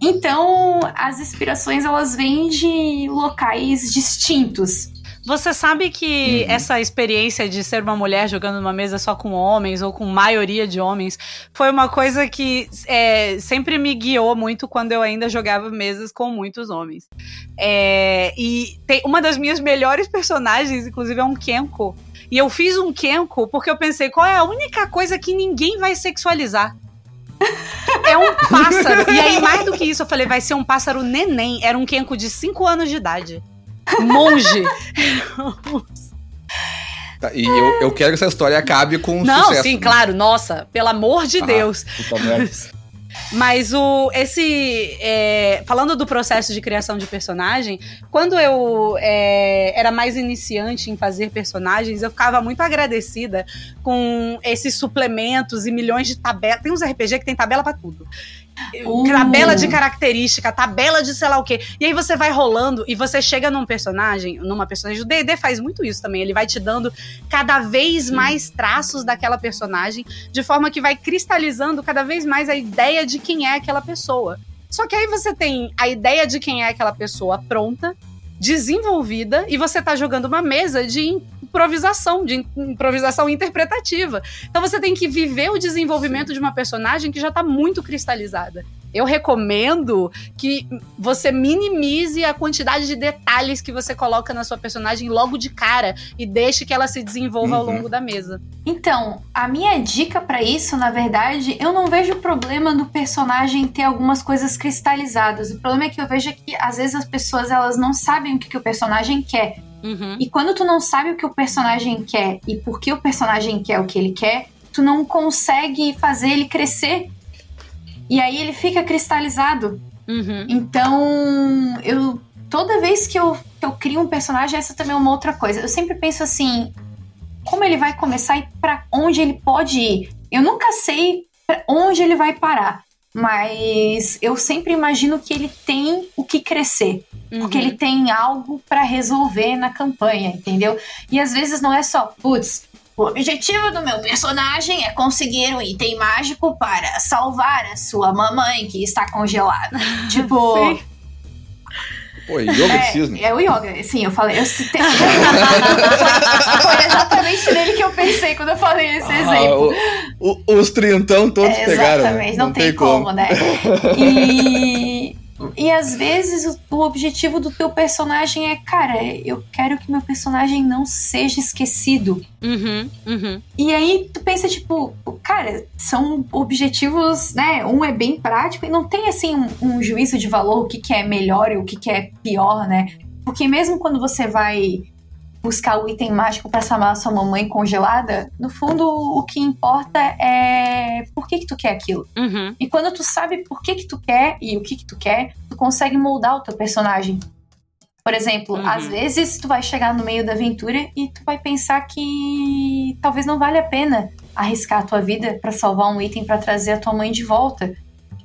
B: Então, as inspirações elas vêm de locais distintos.
A: Você sabe que uhum. essa experiência de ser uma mulher jogando numa mesa só com homens ou com maioria de homens foi uma coisa que é, sempre me guiou muito quando eu ainda jogava mesas com muitos homens. É, e tem, uma das minhas melhores personagens, inclusive, é um Kenko. E eu fiz um Kenko porque eu pensei, qual é a única coisa que ninguém vai sexualizar? É um pássaro. e aí, mais do que isso, eu falei, vai ser um pássaro neném. Era um Kenko de 5 anos de idade monge.
C: Tá, e eu, eu quero que essa história acabe com
A: Não,
C: sucesso.
A: sim, claro. Nossa, pelo amor de ah, Deus. Mas o esse é, falando do processo de criação de personagem, quando eu é, era mais iniciante em fazer personagens, eu ficava muito agradecida com esses suplementos e milhões de tabelas. Tem uns RPG que tem tabela para tudo. Uh. Tabela de característica, tabela de sei lá o quê. E aí você vai rolando e você chega num personagem, numa personagem. O D&D faz muito isso também. Ele vai te dando cada vez Sim. mais traços daquela personagem, de forma que vai cristalizando cada vez mais a ideia de quem é aquela pessoa. Só que aí você tem a ideia de quem é aquela pessoa pronta, desenvolvida, e você tá jogando uma mesa de improvisação, de improvisação interpretativa. Então você tem que viver o desenvolvimento de uma personagem que já está muito cristalizada. Eu recomendo que você minimize a quantidade de detalhes que você coloca na sua personagem logo de cara e deixe que ela se desenvolva uhum. ao longo da mesa.
B: Então, a minha dica para isso, na verdade, eu não vejo problema no personagem ter algumas coisas cristalizadas. O problema é que eu vejo que às vezes as pessoas elas não sabem o que, que o personagem quer.
A: Uhum.
B: E quando tu não sabe o que o personagem quer e por que o personagem quer o que ele quer, tu não consegue fazer ele crescer. E aí ele fica cristalizado.
A: Uhum.
B: Então, eu toda vez que eu, que eu crio um personagem, essa também é uma outra coisa. Eu sempre penso assim, como ele vai começar e para onde ele pode ir. Eu nunca sei pra onde ele vai parar. Mas eu sempre imagino que ele tem o que crescer. Uhum. Porque ele tem algo para resolver na campanha, entendeu? E às vezes não é só, putz, o objetivo do meu personagem é conseguir um item mágico para salvar a sua mamãe que está congelada. tipo. Sim.
C: Pô, yoga
B: é,
C: cisne.
B: É o yoga, sim, eu falei. Eu citei... foi, foi exatamente nele que eu pensei quando eu falei esse ah, exemplo.
C: O, o, os trintão todos é, pegaram.
B: Né? Exatamente, não, não, tem, tem como, como, né? E e às vezes o, o, objetivo do teu personagem é, cara, eu quero que meu personagem não seja esquecido.
A: Uhum, uhum.
B: E aí tu pensa, tipo, cara, são objetivos, né? Um é bem prático e não tem assim um, um juízo de valor, o que, que é melhor e o que, que é pior, né? Porque mesmo quando você vai buscar o item mágico para salvar a sua mamãe congelada, no fundo o que importa é por que que tu quer aquilo.
A: Uhum.
B: E quando tu sabe por que que tu quer e o que que tu quer, tu consegue moldar o teu personagem. Por exemplo, uhum. às vezes tu vai chegar no meio da aventura e tu vai pensar que talvez não vale a pena arriscar a tua vida para salvar um item para trazer a tua mãe de volta.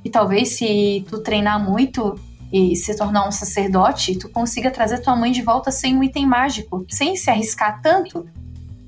B: E talvez se tu treinar muito, e se tornar um sacerdote, tu consiga trazer tua mãe de volta sem um item mágico, sem se arriscar tanto.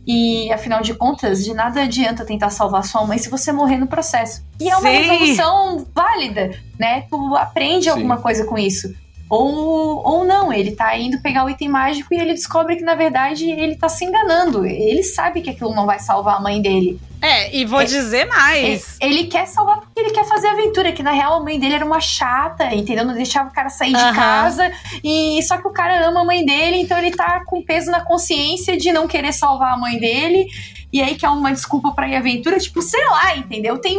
B: E afinal de contas, de nada adianta tentar salvar sua mãe se você morrer no processo. E é uma Sim. resolução válida, né? Tu aprende Sim. alguma coisa com isso. Ou, ou não, ele tá indo pegar o item mágico e ele descobre que na verdade ele tá se enganando. Ele sabe que aquilo não vai salvar a mãe dele.
A: É, e vou é, dizer mais.
B: É, ele quer salvar porque ele quer fazer aventura, que na real a mãe dele era uma chata, entendeu? Não deixava o cara sair de casa. E só que o cara ama a mãe dele, então ele tá com peso na consciência de não querer salvar a mãe dele. E aí quer uma desculpa para ir aventura, tipo, sei lá, entendeu? Tem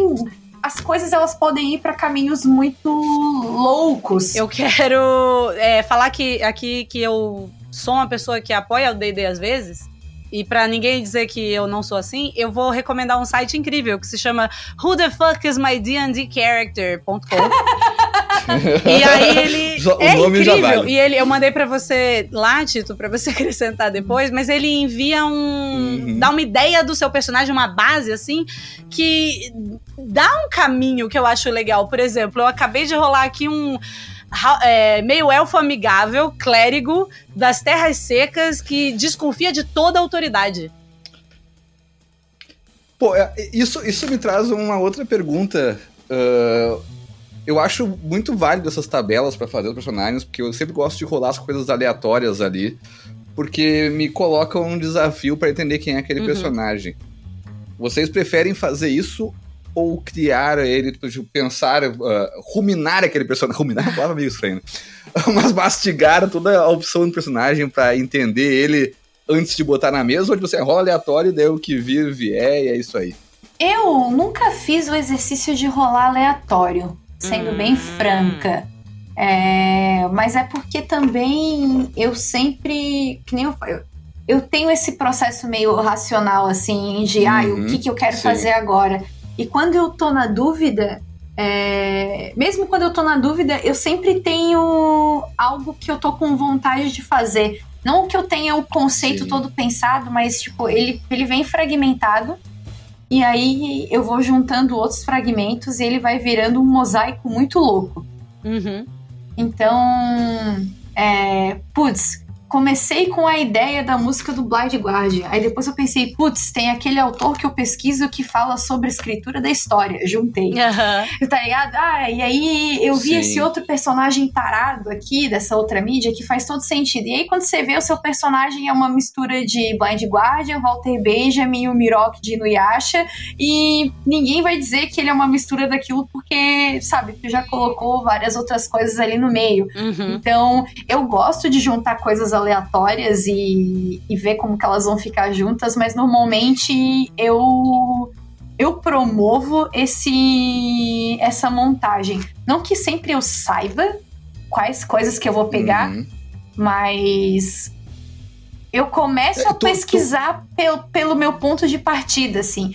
B: as coisas elas podem ir para caminhos muito loucos.
A: Eu quero é, falar que aqui que eu sou uma pessoa que apoia o D&D às vezes. E para ninguém dizer que eu não sou assim, eu vou recomendar um site incrível que se chama Who the fuck is my D&D character.com. e aí ele o é nome incrível. Já vale. E ele eu mandei para você lá, Tito, para você acrescentar depois, mas ele envia um uhum. dá uma ideia do seu personagem, uma base assim, que dá um caminho que eu acho legal. Por exemplo, eu acabei de rolar aqui um é, meio elfo amigável, clérigo das terras secas que desconfia de toda a autoridade.
C: Pô, é, isso, isso me traz uma outra pergunta. Uh, eu acho muito válido essas tabelas para fazer os personagens, porque eu sempre gosto de rolar as coisas aleatórias ali, porque me colocam um desafio para entender quem é aquele uhum. personagem. Vocês preferem fazer isso ou criar ele, tipo, pensar, uh, ruminar aquele personagem. Ruminar é uma palavra meio estranha, né? Mas mastigar toda a opção do personagem para entender ele antes de botar na mesa, ou tipo, você rola aleatório e daí o que vir vier e é isso aí.
B: Eu nunca fiz o exercício de rolar aleatório, sendo hum. bem franca. É, mas é porque também eu sempre. Que nem eu, eu tenho esse processo meio racional, assim, de uhum, ah, o que, que eu quero sim. fazer agora. E quando eu tô na dúvida, é... mesmo quando eu tô na dúvida, eu sempre tenho algo que eu tô com vontade de fazer. Não que eu tenha o conceito Sim. todo pensado, mas tipo, ele, ele vem fragmentado. E aí eu vou juntando outros fragmentos e ele vai virando um mosaico muito louco.
A: Uhum.
B: Então, é, putz, comecei com a ideia da música do Blind Guardian. Aí depois eu pensei, putz, tem aquele autor que eu pesquiso que fala sobre a escritura da história. Juntei.
A: Uhum.
B: Tá ligado? Ah, e aí eu vi Sim. esse outro personagem tarado aqui, dessa outra mídia, que faz todo sentido. E aí quando você vê o seu personagem é uma mistura de Blind Guardian, Walter Benjamin e o Mirok de Inuyasha. E ninguém vai dizer que ele é uma mistura daquilo porque, sabe, tu já colocou várias outras coisas ali no meio.
A: Uhum.
B: Então, eu gosto de juntar coisas aleatórias e, e ver como que elas vão ficar juntas, mas normalmente eu eu promovo esse essa montagem. Não que sempre eu saiba quais coisas que eu vou pegar, uhum. mas eu começo é, a tu, pesquisar tu... Pelo, pelo meu ponto de partida, assim.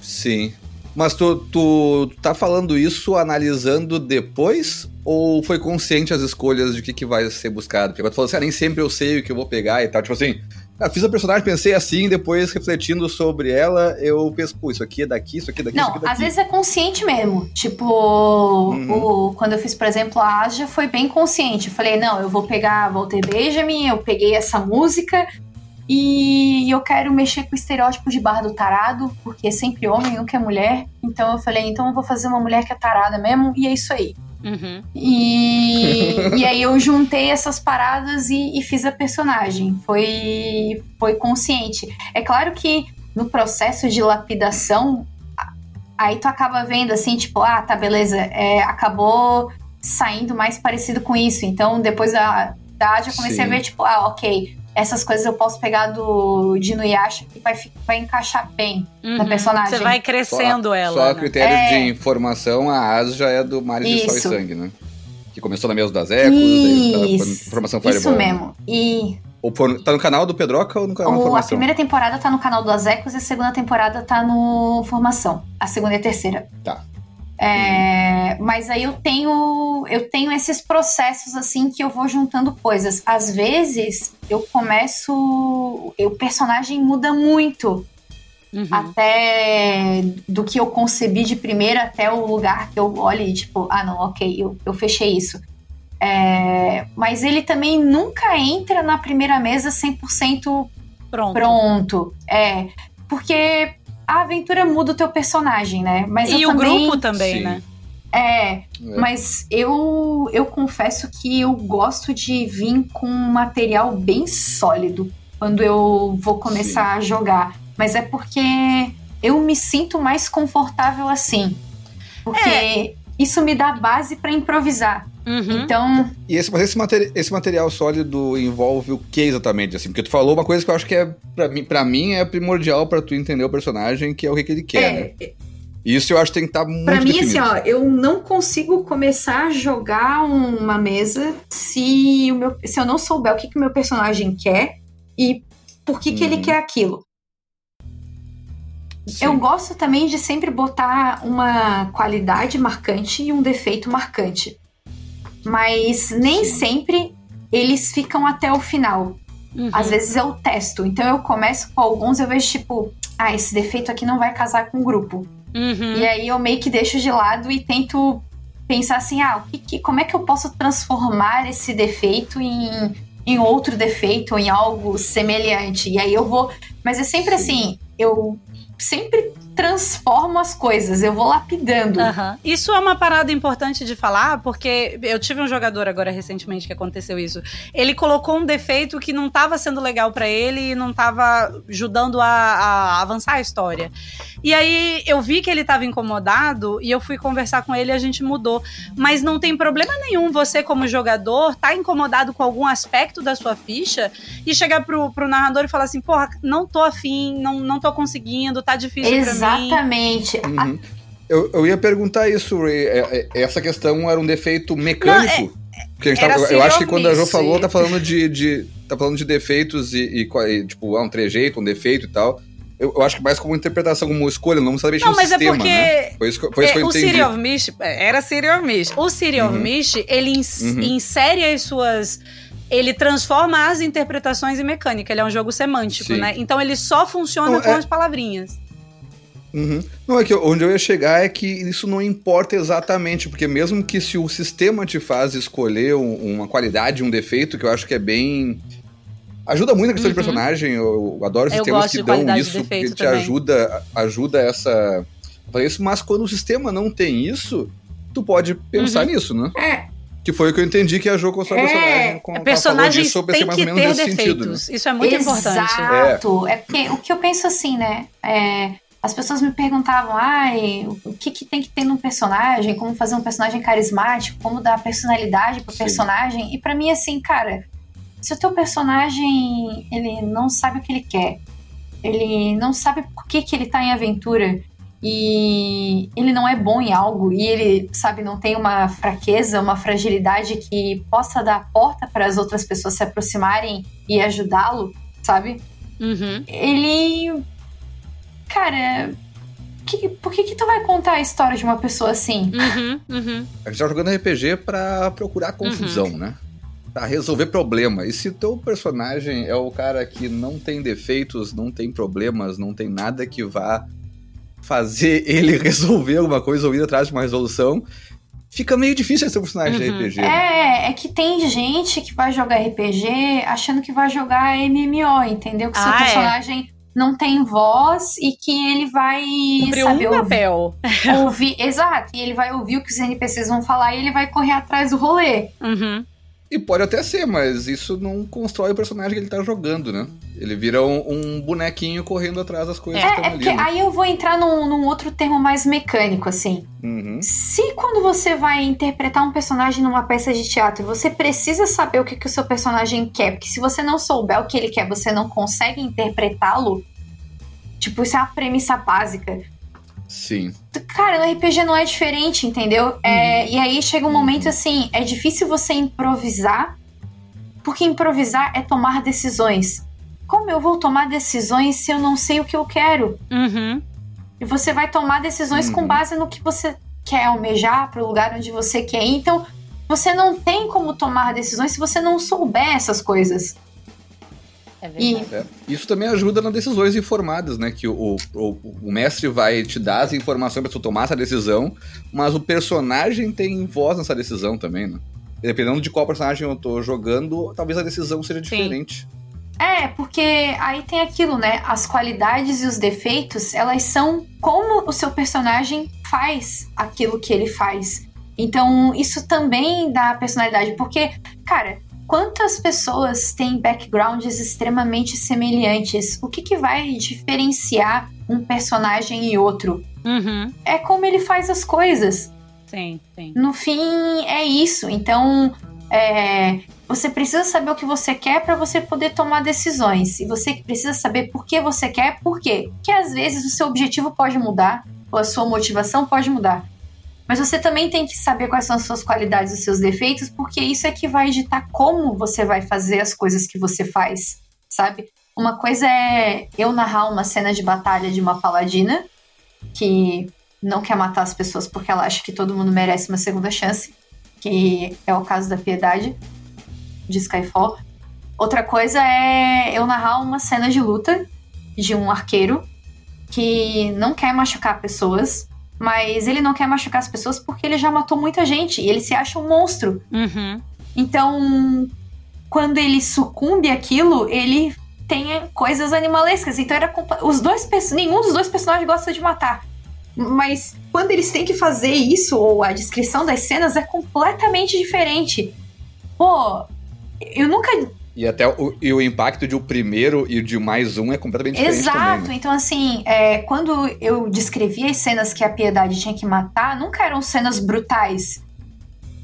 C: Sim. Mas tu, tu tá falando isso analisando depois ou foi consciente as escolhas de que, que vai ser buscado? Porque tu falou assim, ah, nem sempre eu sei o que eu vou pegar e tal. Tipo assim, Ah, fiz a personagem, pensei assim, depois refletindo sobre ela, eu penso, pô, isso aqui é daqui, isso aqui é daqui,
B: Não,
C: isso aqui é daqui.
B: às vezes é consciente mesmo. Tipo,
C: Uhum.
B: o- quando eu fiz, por exemplo, a Asia, foi bem consciente. Eu falei, não, eu vou pegar Walter Benjamin, eu peguei essa música e eu quero mexer com o estereótipo de barra do tarado, porque é sempre homem, nunca é mulher. Então eu falei, então eu vou fazer uma mulher que é tarada mesmo, e é isso aí.
A: Uhum.
B: E, e aí eu juntei essas paradas e, e fiz a personagem. Foi, foi consciente. É claro que no processo de lapidação, aí tu acaba vendo assim, tipo, ah, tá, beleza, é, acabou saindo mais parecido com isso. Então, depois da, da Ádia, eu comecei
C: Sim.
B: a ver, tipo, ah, ok, essas coisas eu posso pegar do de Inuyasha que vai, vai encaixar bem na
A: Uhum.
B: personagem.
A: Você vai crescendo ela.
C: Só a
A: né?
C: critério
B: É.
C: de informação, a Asa já é do Mares de Sol e. Sangue, né? Que começou na mesa das Ecos, tá
B: Isso,
C: Formação Fireball.
B: Isso mesmo. E
C: Ou por- tá no canal do Pedroca ou no canal da
B: O- a
C: Formação?
B: primeira temporada tá no canal do Azecos e a segunda temporada tá no Formação. A segunda e a terceira.
C: Tá.
B: É, Mas aí eu tenho eu tenho esses processos assim que eu vou juntando coisas. Às vezes eu começo. O personagem muda muito.
A: Uhum.
B: Até do que eu concebi de primeira até o lugar que eu olho e tipo, ah não, ok, eu, eu fechei isso. É, mas ele também nunca entra na primeira mesa 100%
A: Pronto.
B: pronto. É, porque a aventura muda o teu personagem, né? Mas
A: E
B: eu
A: o
B: também,
A: grupo também,
C: Sim.
A: né?
B: É,
C: É.
B: mas eu, eu confesso que eu gosto de vir com um material bem sólido quando eu vou começar a jogar. Mas é porque eu me sinto mais confortável assim. Porque
A: É.
B: isso me dá base pra improvisar.
A: Uhum.
B: Então,
C: E esse, mas esse, materi- esse material sólido envolve o que exatamente? Assim, porque tu falou uma coisa que eu acho que é, pra mim, pra mim é primordial pra tu entender o personagem, que é o que, que ele quer, né? Isso eu acho que tem que estar muito
B: Pra mim,
C: definido.
B: assim, ó, eu não consigo começar a jogar uma mesa se, o meu, se eu não souber o que, que o meu personagem quer e por que, que ele
C: Uhum.
B: quer aquilo.
C: Sim.
B: Eu gosto também de sempre botar uma qualidade marcante e um defeito marcante. Mas nem
C: Sim.
B: sempre eles ficam até o final.
A: Uhum.
B: Às vezes eu testo. Então eu começo com alguns, eu vejo tipo, ah, esse defeito aqui não vai casar com o grupo.
A: Uhum.
B: E aí eu meio que deixo de lado e tento pensar assim, ah, que que- como é que eu posso transformar esse defeito em, em outro defeito, em algo semelhante? E aí eu vou. Mas é sempre
C: Sim.
B: assim, eu sempre transformo as coisas, eu vou lapidando.
A: Aham. Isso é uma parada importante de falar, porque eu tive um jogador agora recentemente que aconteceu isso. Ele colocou um defeito que não estava sendo legal pra ele e não estava ajudando a, a avançar a história. E aí eu vi que ele estava incomodado e eu fui conversar com ele e a gente mudou. Mas não tem problema nenhum você, como jogador, tá incomodado com algum aspecto da sua ficha e chegar pro, pro narrador e falar assim: porra, não tô afim, não, não tô conseguindo, tá difícil pra mim.
B: Exatamente.
C: Uhum. Eu, eu ia perguntar isso, Ray. É- é- Essa questão era um defeito mecânico? Porque a gente
A: era
C: tá- eu acho que quando a Jo falou, tá falando de, de- tá falando de defeitos e, e tipo, ah, um trejeito, um defeito e tal. Eu, eu acho que mais como interpretação, como escolha, não necessariamente
A: Não,
C: um
A: mas
C: sistema,
A: é porque
C: né? Foi isso, que- foi isso
A: É,
C: que eu
A: o
C: entendi.
A: City of Mist, é, era City of Mist. O City of
C: Uhum.
A: Mist, ele ins-
C: Uhum.
A: insere as suas. Ele transforma as interpretações em mecânica. Ele é um jogo semântico,
C: Sim.
A: né? Então ele só funciona
C: Não,
A: com
C: é-
A: as palavrinhas.
C: Uhum. Não, é que onde eu ia chegar é que isso não importa exatamente, porque mesmo que se o sistema te faz escolher um- uma qualidade, um defeito, que eu acho que é bem. Ajuda muito na questão de
A: Uhum.
C: personagem. Eu, eu adoro
A: Eu
C: sistemas que
A: de
C: dão
A: de
C: isso, porque
A: defeito
C: te ajuda, ajuda essa. Isso, mas quando o sistema não tem isso, tu pode pensar
A: Uhum.
C: nisso, né?
B: É,
C: Que foi o que eu entendi que a Jo com a sua
B: É,
C: personagem. Com,
A: Personagens
C: eu pensei
A: têm
C: mais
A: que
C: ou menos
A: ter
C: nesse sentido, né?
A: defeitos. Isso é muito importante.
B: Exato. É. porque o que eu penso assim, né? é, as pessoas me perguntavam, ai, o que, que tem que ter num personagem, como fazer um personagem carismático, como dar personalidade pro
C: Sim.
B: personagem. E pra mim, assim, cara, se o teu personagem ele não sabe o que ele quer, ele não sabe por que, que ele tá em aventura. E ele não é bom em algo, e ele, sabe, não tem uma fraqueza, uma fragilidade que possa dar porta para as outras pessoas se aproximarem e ajudá-lo, sabe?
A: Uhum.
B: Ele. Cara. que- por que, que tu vai contar a história de uma pessoa assim?
A: Uhum. Uhum.
C: A gente tá jogando RPG pra procurar confusão,
A: Uhum.
C: né? Tá, resolver problema. E se teu personagem é o cara que não tem defeitos, não tem problemas, não tem nada que vá fazer ele resolver alguma coisa ou ir atrás de uma resolução, fica meio difícil esse personagem uhum. de RPG.
B: É, é que tem gente que vai jogar RPG achando que vai jogar MMO, entendeu? Que ah, seu é? personagem é. Não tem voz e que ele vai
A: Cumprir saber um papel.
B: ouvir. Exato, e ele vai ouvir o que os NPCs vão falar e ele vai correr atrás do rolê.
A: Uhum.
C: E pode até ser, mas isso não constrói o personagem que ele tá jogando, né? Ele vira um, um bonequinho correndo atrás das coisas
B: é, que é ali. Porque né? Aí eu vou entrar num, num, outro termo mais mecânico, assim.
C: Uhum.
B: Se quando você vai interpretar um personagem numa peça de teatro, você precisa saber o que, que o seu personagem quer, porque se você não souber o que ele quer, você não consegue interpretá-lo. Tipo, isso é a premissa básica.
C: Sim.
B: Cara, no RPG não é diferente, entendeu? É, uhum. e aí chega um momento uhum. assim, é difícil você improvisar, porque improvisar é tomar decisões. Como eu vou tomar decisões se eu não sei o que eu quero?
A: Uhum.
B: E você vai tomar decisões uhum. com base no que você quer almejar, para o lugar onde você quer ir. Então, você não tem como tomar decisões se você não souber essas coisas.
A: É e...
C: É. Isso também ajuda nas decisões informadas, né? Que o, o, o mestre vai te dar as informações para tu tomar essa decisão, mas o personagem tem voz nessa decisão também, né? Dependendo de qual personagem eu tô jogando, talvez a decisão seja diferente. Sim.
B: É, porque aí tem aquilo, né? As qualidades e os defeitos, elas são como o seu personagem faz aquilo que ele faz. Então, isso também dá personalidade, porque, cara, quantas pessoas têm backgrounds extremamente semelhantes? O que, que vai diferenciar um personagem e outro?
A: Uhum.
B: É como ele faz as coisas.
A: Sim, sim.
B: No fim, é isso. Então, é, você precisa saber o que você quer para você poder tomar decisões. E você precisa saber por que você quer, por quê? Porque às vezes o seu objetivo pode mudar, ou a sua motivação pode mudar. Mas você também tem que saber quais são as suas qualidades e os seus defeitos, porque isso é que vai ditar como você vai fazer as coisas que você faz, sabe? Uma coisa é eu narrar uma cena de batalha de uma paladina que não quer matar as pessoas porque ela acha que todo mundo merece uma segunda chance, que é o caso da Piedade de Skyfall. Outra coisa é eu narrar uma cena de luta de um arqueiro que não quer machucar pessoas, mas ele não quer machucar as pessoas porque ele já matou muita gente e ele se acha um monstro.
A: Uhum.
B: Então, quando ele sucumbe àquilo, ele tem coisas animalescas. Então era os dois nenhum dos dois personagens gosta de matar. Mas quando eles têm que fazer isso ou a descrição das cenas é completamente diferente. Pô, eu nunca
C: e até o, e o impacto de o um primeiro e de mais um é completamente diferente.
B: Exato.
C: Também, né?
B: Então, assim, é, quando eu descrevi as cenas que a Piedade tinha que matar, nunca eram cenas brutais.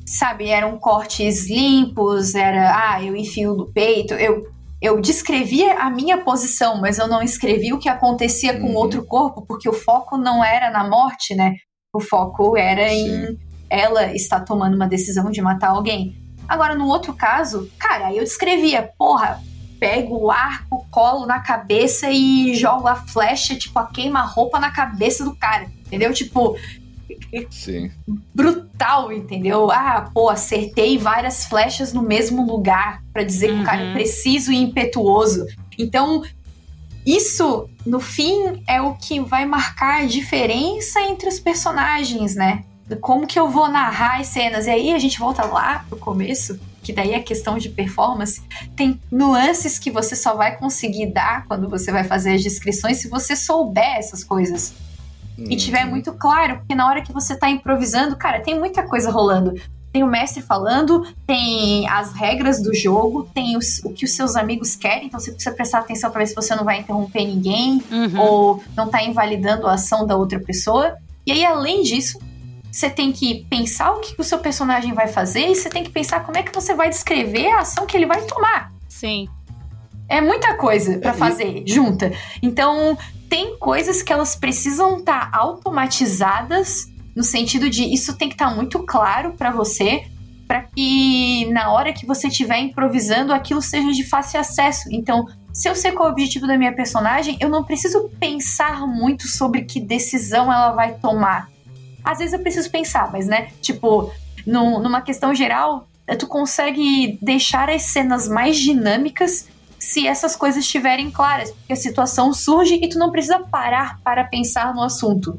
B: Sabe? Eram cortes limpos, era, ah, eu enfio do peito. Eu, eu descrevia a minha posição, mas eu não escrevi o que acontecia uhum. com o outro corpo, porque o foco não era na morte, né? O foco era Sim. em ela estar tomando uma decisão de matar alguém. Agora, no outro caso, cara, eu descrevia, porra, pego o arco, colo na cabeça e jogo a flecha, tipo, a queima-roupa na cabeça do cara, entendeu? Tipo.
C: Sim.
B: Brutal, entendeu? Ah, pô, acertei várias flechas no mesmo lugar para dizer uhum. que o cara é uhum. preciso e impetuoso. Então, isso, no fim, é o que vai marcar a diferença entre os personagens, né? Como que eu vou narrar as cenas. E aí a gente volta lá pro começo, que daí é questão de performance. Tem nuances que você só vai conseguir dar quando você vai fazer as descrições se você souber essas coisas. Uhum. E tiver muito claro, porque na hora que você tá improvisando, cara, tem muita coisa rolando. Tem o mestre falando, tem as regras do jogo, tem os, o que os seus amigos querem, então você precisa prestar atenção para ver se você não vai interromper ninguém uhum. ou não tá invalidando a ação da outra pessoa. E aí, além disso, você tem que pensar o que o seu personagem vai fazer e você tem que pensar como é que você vai descrever a ação que ele vai tomar.
A: Sim.
B: É muita coisa para fazer junta. Então, tem coisas que elas precisam estar tá automatizadas no sentido de isso tem que estar tá muito claro para você, para que na hora que você estiver improvisando aquilo seja de fácil acesso. Então, se eu sei qual é o objetivo da minha personagem, eu não preciso pensar muito sobre que decisão ela vai tomar. Às vezes eu preciso pensar, mas, né, tipo, numa questão geral, tu consegue deixar as cenas mais dinâmicas se essas coisas estiverem claras, porque a situação surge e tu não precisa parar para pensar no assunto.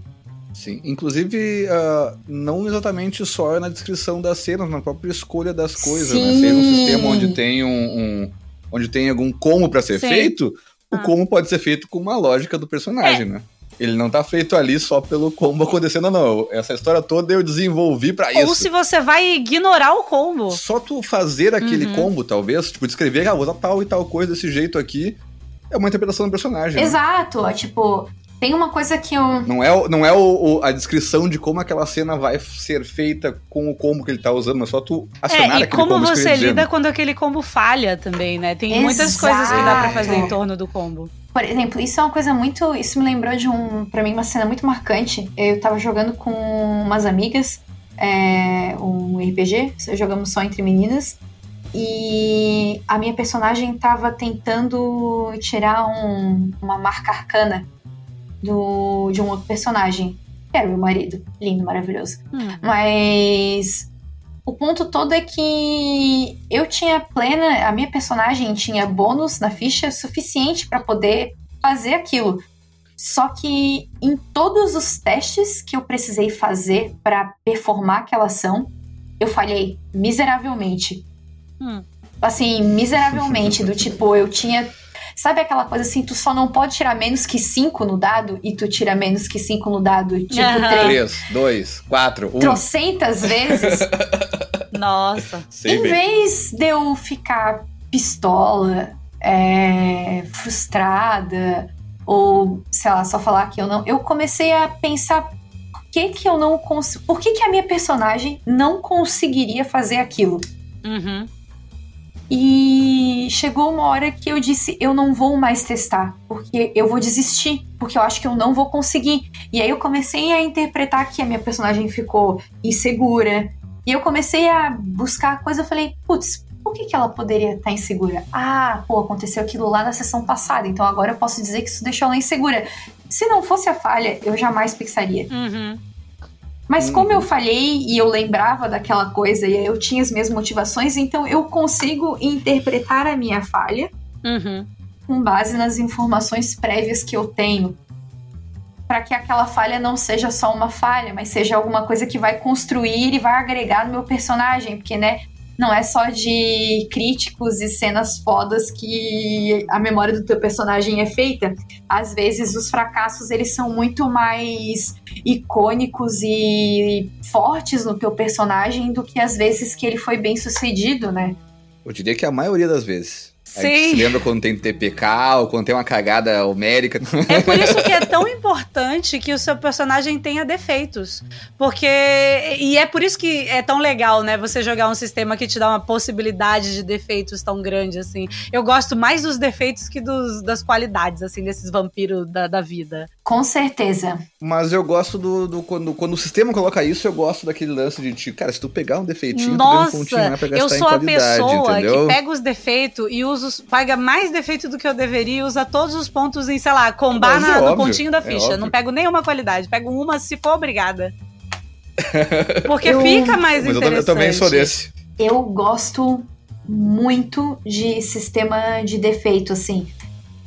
C: Sim, inclusive uh, não exatamente só na descrição das cenas, na própria escolha das coisas, né?
B: Sim.
C: Ser um sistema onde tem um, um- onde tem algum como pra ser
A: Sim.
C: feito, o
A: Ah.
C: como pode ser feito com uma lógica do personagem, né? Ele não tá feito ali só pelo combo acontecendo, não. Essa história toda eu desenvolvi pra
A: Ou
C: isso.
A: se você vai ignorar o combo.
C: Só tu fazer aquele
A: Uhum.
C: combo, talvez, tipo, descrever, ah, vou usar tal e tal coisa desse jeito aqui, é uma interpretação do personagem. né?
B: Exato, ó, tipo, tem uma coisa que eu.
C: Não é, o- não é o- o- a descrição de como aquela cena vai ser feita com o combo que ele tá usando, mas só tu acionar
A: É, e
C: aquele
A: como você lida
C: né?
A: quando aquele combo falha também, né? Tem muitas coisas que dá pra fazer em
B: Exato.
A: torno do combo.
B: Por exemplo, isso é uma coisa muito. Isso me lembrou de um. Pra mim, uma cena muito marcante. Eu tava jogando com umas amigas, é, um RPG, jogamos só entre meninas. E a minha personagem tava tentando tirar um- uma marca arcana do, de um outro personagem. Que era o meu marido. Lindo, maravilhoso.
A: Hum.
B: Mas o ponto todo é que eu tinha plena, a minha personagem tinha bônus na ficha suficiente para poder fazer aquilo. Só que em todos os testes que eu precisei fazer para performar aquela ação, eu falhei miseravelmente.
A: Hum.
B: Assim, miseravelmente, do tipo, eu tinha Sabe aquela coisa assim, tu só não pode tirar menos que 5 no dado e tu tira menos que 5 no dado, tipo,
A: Aham.
B: três,
C: 3, 2, 4, 1.
B: trocentas vezes?
A: Nossa.
B: Em vez de eu ficar pistola, é, frustrada, ou, sei lá, só falar que eu não. Eu comecei a pensar por que, que eu não consigo. Por que, que a minha personagem não conseguiria fazer aquilo?
A: Uhum.
B: E chegou uma hora que eu disse: eu não vou mais testar, porque eu vou desistir, porque eu acho que eu não vou conseguir. E aí eu comecei a interpretar que a minha personagem ficou insegura. E eu comecei a buscar a coisa, eu falei: putz, por que, que ela poderia estar insegura? Ah, pô, aconteceu aquilo lá na sessão passada, então agora eu posso dizer que isso deixou ela insegura. Se não fosse a falha, eu jamais pensaria.
A: Uhum.
B: Mas
C: Uhum.
B: como eu falhei e eu lembrava daquela coisa e eu tinha as minhas motivações, então eu consigo interpretar a minha falha
A: Uhum.
B: com base nas informações prévias que eu tenho. Para que aquela falha não seja só uma falha, mas seja alguma coisa que vai construir e vai agregar no meu personagem, porque, né, não é só de críticos e cenas fodas que a memória do teu personagem é feita. Às vezes os fracassos eles são muito mais icônicos e fortes no teu personagem do que as vezes que ele foi bem sucedido, né?
C: Eu diria que a maioria das vezes. A gente
A: Sim.
C: se lembra quando tem TPK ou quando tem uma cagada homérica.
A: É por isso que é tão importante que o seu personagem tenha defeitos. Porque. E é por isso que é tão legal, né? Você jogar um sistema que te dá uma possibilidade de defeitos tão grande, assim. Eu gosto mais dos defeitos que dos, das qualidades, assim, desses vampiros da, da vida.
B: Com certeza.
C: Mas eu gosto do, do- quando, quando o sistema coloca isso, eu gosto daquele lance de tipo, cara, se tu pegar um defeitinho, tu ganha um
A: Nossa,
C: pontinho lá pra gastar
A: eu sou
C: em
A: a pessoa
C: entendeu?
A: que pega os defeitos e usa os, paga mais defeito do que eu deveria e usa todos os pontos em, sei lá, combar na-
C: é
A: no
C: óbvio,
A: pontinho da
C: é
A: ficha.
C: óbvio.
A: Não pego nenhuma qualidade, pego uma se for obrigada. Porque
B: Eu-
A: fica mais
C: Mas
A: interessante.
C: eu também sou desse.
B: Eu gosto muito de sistema de defeito, assim.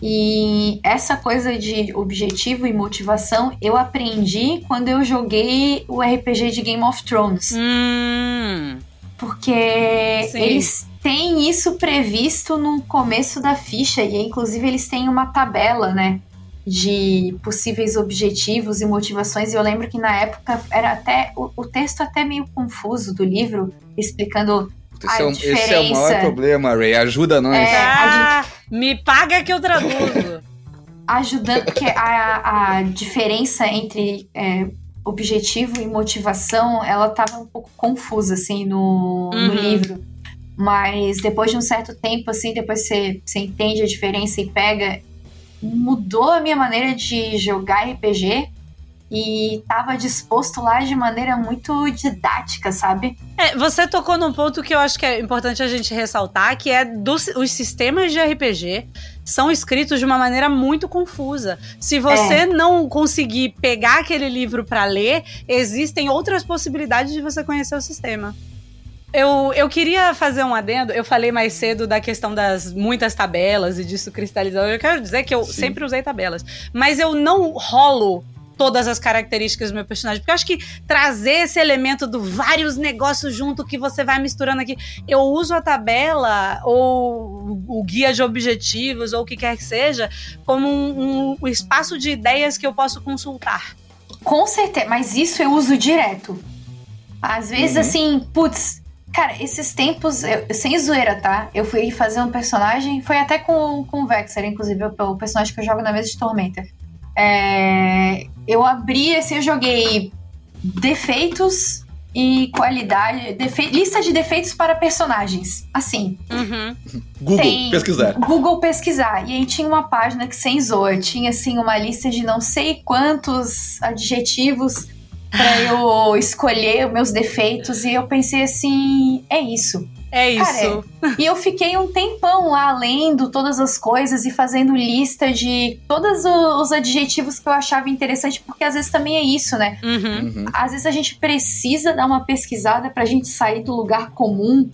B: E essa coisa de objetivo e motivação eu aprendi quando eu joguei o RPG de Game of Thrones.
A: Hum,
B: Porque
A: Sim.
B: eles têm isso previsto no começo da ficha. E inclusive eles têm uma tabela, né? De possíveis objetivos e motivações. E eu lembro que na época era até. O, o texto até meio confuso do livro, explicando
C: Esse, é,
B: A
C: um- esse é o
B: diferença-
C: maior problema, Ray. Ajuda nós.
B: É.
A: ah, me paga que eu traduzo.
B: ajudando, porque a, a diferença entre é, objetivo e motivação, ela tava um pouco confusa, assim, no, no
A: Uhum.
B: livro. Mas depois de um certo tempo, assim, depois você, você entende a diferença e pega, mudou a minha maneira de jogar RPG e tava disposto lá de maneira muito didática, sabe?
A: É, você tocou num ponto que eu acho que é importante a gente ressaltar, que é dos os sistemas de RPG são escritos de uma maneira muito confusa. Se você não conseguir pegar aquele livro pra ler, existem outras possibilidades de você conhecer o sistema. Eu, eu queria fazer um adendo. Eu falei mais cedo da questão das muitas tabelas e disso cristalizando. Eu quero dizer que eu
C: Sim.
A: sempre usei tabelas. Mas eu não rolo todas as características do meu personagem. Porque eu acho que trazer esse elemento do vários negócios junto que você vai misturando aqui. Eu uso a tabela ou o guia de objetivos ou o que quer que seja como um, um espaço de ideias que eu posso consultar.
B: Com certeza, mas isso eu uso direto. Às vezes,
C: Uhum.
B: assim, putz, cara, esses tempos, eu- sem zoeira, tá? Eu fui fazer um personagem, foi até com, com o Vexer, inclusive, o personagem que eu jogo na mesa de Tormenta. É, eu abri, assim, eu joguei defeitos e qualidade, defe- lista de defeitos para personagens. Assim,
A: Uhum.
C: Google,
B: Tem-
C: pesquisar.
B: Google pesquisar. E aí tinha uma página que sem zoa, tinha assim uma lista de não sei quantos adjetivos pra eu escolher os meus defeitos e eu pensei assim, é isso.
A: É
B: Cara,
A: isso.
B: E eu fiquei um tempão lá lendo todas as coisas e fazendo lista de todos os adjetivos que eu achava interessante, porque às vezes também é isso, né?
A: Uhum.
C: Uhum.
B: Às vezes a gente precisa dar uma pesquisada pra gente sair do lugar comum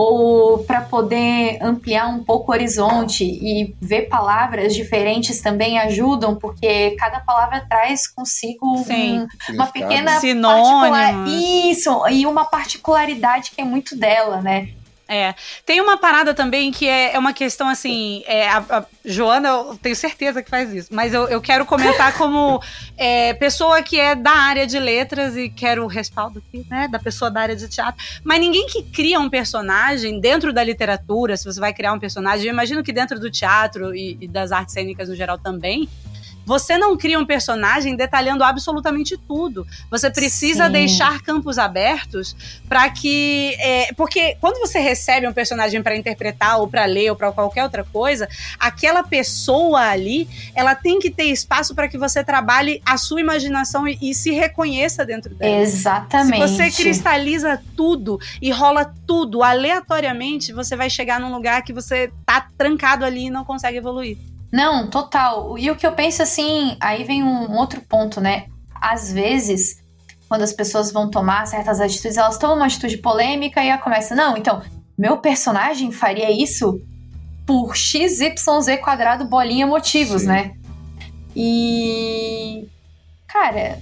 B: ou para poder ampliar um pouco o horizonte e ver palavras diferentes também ajudam, porque cada palavra traz consigo
A: Sim.
B: um- uma pequena particular... Isso, e uma particularidade que é muito dela, né?
A: É. Tem uma parada também que é, é uma questão assim. é, a, a Joana, eu tenho certeza que faz isso. Mas eu, eu quero comentar como é, pessoa que é da área de letras e quero o respaldo aqui, né? Da pessoa da área de teatro. Mas ninguém que cria um personagem dentro da literatura, se você vai criar um personagem, eu imagino que dentro do teatro e, e das artes cênicas no geral também. Você não cria um personagem detalhando absolutamente tudo. Você precisa
B: Sim.
A: deixar campos abertos para que. é, porque quando você recebe um personagem para interpretar, ou para ler, ou para qualquer outra coisa, aquela pessoa ali, ela tem que ter espaço para que você trabalhe a sua imaginação e, e se reconheça dentro dela.
B: Exatamente.
A: Se você cristaliza tudo e rola tudo aleatoriamente, você vai chegar num lugar que você tá trancado ali e não consegue evoluir.
B: Não, total. E o que eu penso assim, aí vem um outro ponto, né? Às vezes, quando as pessoas vão tomar certas atitudes, elas tomam uma atitude polêmica e ela começa, não, então, meu personagem faria isso por XYZ quadrado bolinha motivos,
C: Sim.
B: né? E. Cara,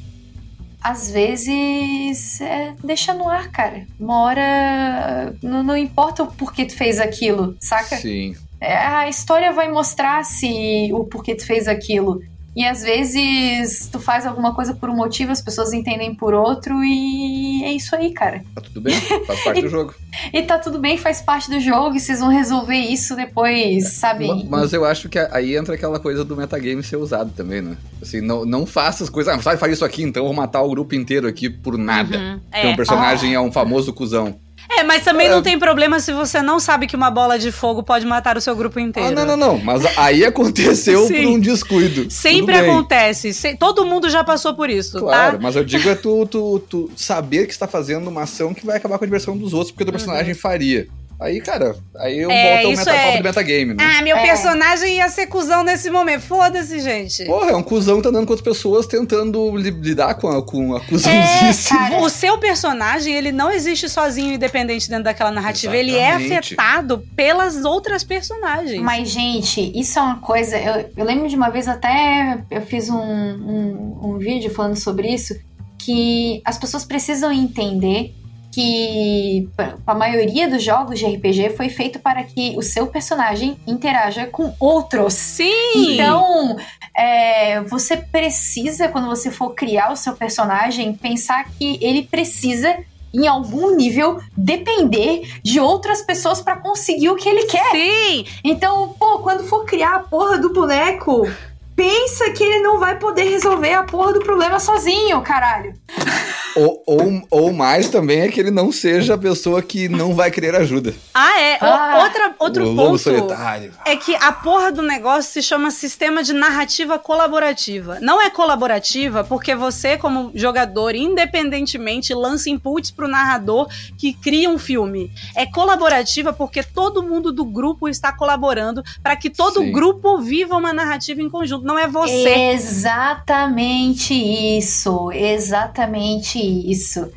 B: às vezes é, deixa no ar, cara. Uma hora. Não, não importa o porquê tu fez aquilo, saca?
C: Sim.
B: É, a história vai mostrar se o porquê tu fez aquilo. E às vezes tu faz alguma coisa por um motivo, as pessoas entendem por outro, e é isso aí, cara.
C: Tá tudo bem, faz parte do jogo.
B: E tá tudo bem, faz parte do jogo, e vocês vão resolver isso depois, sabe?
C: Ma- Mas eu acho que aí entra aquela coisa do metagame ser usado também, né? Assim, não, não faça as coisas. Ah, sabe fazer isso aqui, então eu vou matar o grupo inteiro aqui por nada.
A: Uhum.
C: Porque
A: É.
C: um personagem é um famoso cuzão.
A: É, mas também
C: É.
A: não tem problema se você não sabe que uma bola de fogo pode matar o seu grupo inteiro.
C: Ah, não, não, não. Mas aí aconteceu por um descuido.
A: Sempre acontece. Se- todo mundo já passou por isso,
C: Claro,
A: tá?
C: mas eu digo é tu, tu, tu saber que está fazendo uma ação que vai acabar com a diversão dos outros, porque o teu personagem faria. Aí, cara, aí eu.
A: É,
C: volto ao meta,
A: é-
C: do metagame, né?
A: Ah, meu
B: É.
A: personagem ia ser cuzão nesse momento. Foda-se, gente.
C: Porra, é um cuzão que tá andando com outras pessoas tentando li- lidar com a, com a
B: É,
C: cuzãozice.
B: cara.
A: O seu personagem, ele não existe sozinho, independente dentro daquela narrativa. Ele é
C: Exatamente.
A: afetado pelas outras personagens.
B: Mas, gente, isso é uma coisa. Eu, eu lembro de uma vez até eu fiz um, um, um vídeo falando sobre isso. Que as pessoas precisam entender que a maioria dos jogos de RPG foi feito para que o seu personagem interaja com outros.
A: Sim!
B: Então, é, você precisa, quando você for criar o seu personagem, pensar que ele precisa, em algum nível, depender de outras pessoas para conseguir o que ele quer.
A: Sim!
B: Então, pô, quando for criar a porra do boneco, pensa que ele não vai poder resolver a porra do problema sozinho, caralho.
C: Ou, ou, ou mais também é que ele não seja a pessoa que não vai querer ajuda.
A: Ah, é. O-
B: Ah.
A: outra, outro
C: o
A: ponto.
C: solitário.
A: É que a porra do negócio se chama sistema de narrativa colaborativa. Não é colaborativa porque você, como jogador, independentemente, lança inputs pro narrador que cria um filme. É colaborativa porque todo mundo do grupo está colaborando para que todo
C: Sim.
A: grupo viva uma narrativa em conjunto. Não é você.
B: Exatamente isso, exatamente isso.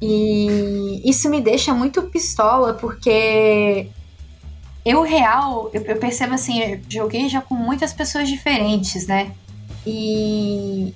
B: E isso me deixa muito pistola, porque eu real, eu, eu percebo assim, eu joguei já com muitas pessoas diferentes, né? E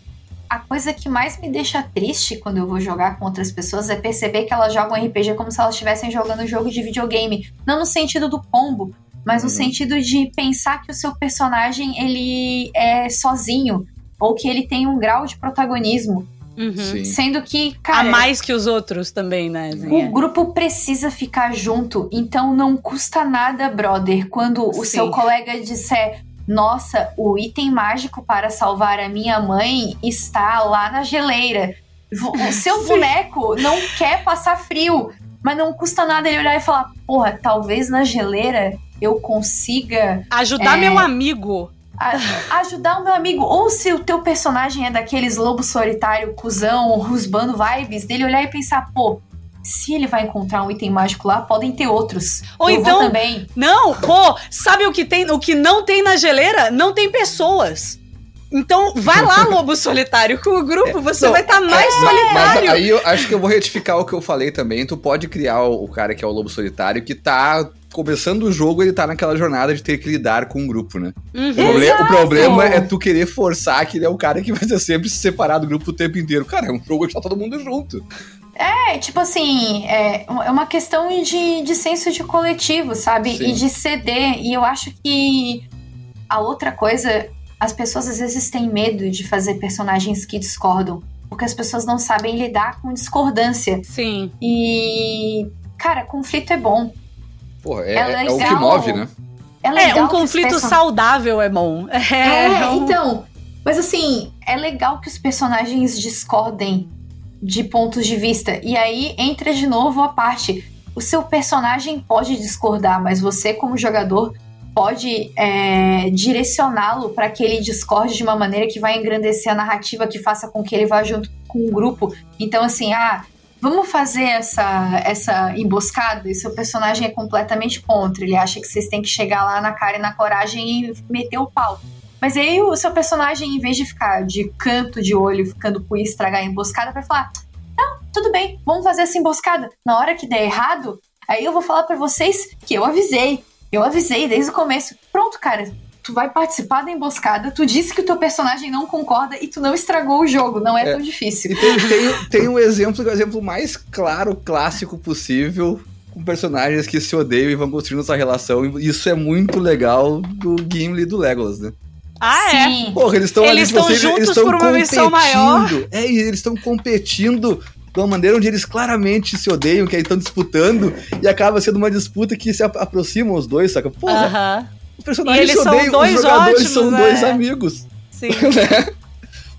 B: a coisa que mais me deixa triste quando eu vou jogar com outras pessoas é perceber que elas jogam RPG como se elas estivessem jogando um jogo de videogame. Não no sentido do combo, mas no uhum. sentido de pensar que o seu personagem ele é sozinho ou que ele tem um grau de protagonismo. Uhum. Sendo que, cara.
A: A mais que os outros também, né?
B: O grupo precisa ficar junto, então não custa nada, brother, quando o Sim. seu colega disser: nossa, o item mágico para salvar a minha mãe está lá na geleira. O seu Sim. boneco não quer passar frio, mas não custa nada ele olhar e falar: porra, talvez na geleira eu consiga.
A: Ajudar é, meu amigo.
B: A, ajudar o meu amigo. Ou se o teu personagem é daqueles lobo solitário, cuzão, rusbando vibes, dele olhar e pensar: pô, se ele vai encontrar um item mágico lá, podem ter outros.
A: Ou Eu então, também. Não, pô, sabe o que tem, o que não tem na geleira? Não tem pessoas. Então, vai lá, Lobo Solitário, com o grupo, você não, vai estar tá mais é, solitário.
C: Mas aí eu acho que eu vou retificar o que eu falei também. Tu pode criar o, o cara que é o Lobo Solitário, que tá começando o jogo, ele tá naquela jornada de ter que lidar com um grupo, né? Uhum. O, problema, o, problema é tu querer forçar que ele é o cara que vai ser sempre se separar do grupo o tempo inteiro. Cara, é um jogo que tá todo mundo junto.
B: É, tipo assim, é, é uma questão de, de senso de coletivo, sabe? Sim. E de ceder. E eu acho que a outra coisa, as pessoas às vezes têm medo de fazer personagens que discordam. Porque as pessoas não sabem lidar com discordância.
A: Sim.
B: E, cara, conflito é bom.
C: Porra, é, é, é o que move, né?
A: É, é um conflito saudável é bom.
B: É, é um... então. Mas assim, é legal que os personagens discordem de pontos de vista. E aí entra de novo a parte. O seu personagem pode discordar, mas você, como jogador, pode é, direcioná-lo para que ele discorde de uma maneira que vai engrandecer a narrativa, que faça com que ele vá junto com o grupo. Então, assim, ah, vamos fazer essa, essa emboscada e seu personagem é completamente contra. Ele acha que vocês têm que chegar lá na cara e na coragem e meter o pau. Mas aí o seu personagem, em vez de ficar de canto de olho, ficando por estragar a emboscada, vai falar: Não, tudo bem, vamos fazer essa emboscada. Na hora que der errado, aí eu vou falar para vocês que eu avisei. Eu avisei desde o começo. Pronto, cara, tu vai participar da emboscada, tu disse que o teu personagem não concorda e tu não estragou o jogo, não é, é. tão difícil.
C: E tem, tem, tem, um exemplo, o exemplo mais claro, clássico possível, com personagens que se odeiam e vão construindo essa relação. E isso é muito legal do Gimli e do Legolas, né?
A: Ah, é? Sim.
C: Porra, eles estão
A: eles
C: ali,
A: juntos eles estão por uma missão maior.
C: É, e eles estão competindo de uma maneira onde eles claramente se odeiam, que aí estão disputando, e acaba sendo uma disputa que se aproximam os dois, saca? Porra, uh -huh. Os personagens se odeiam, os jogadores ótimos, são é. dois amigos. Sim. né?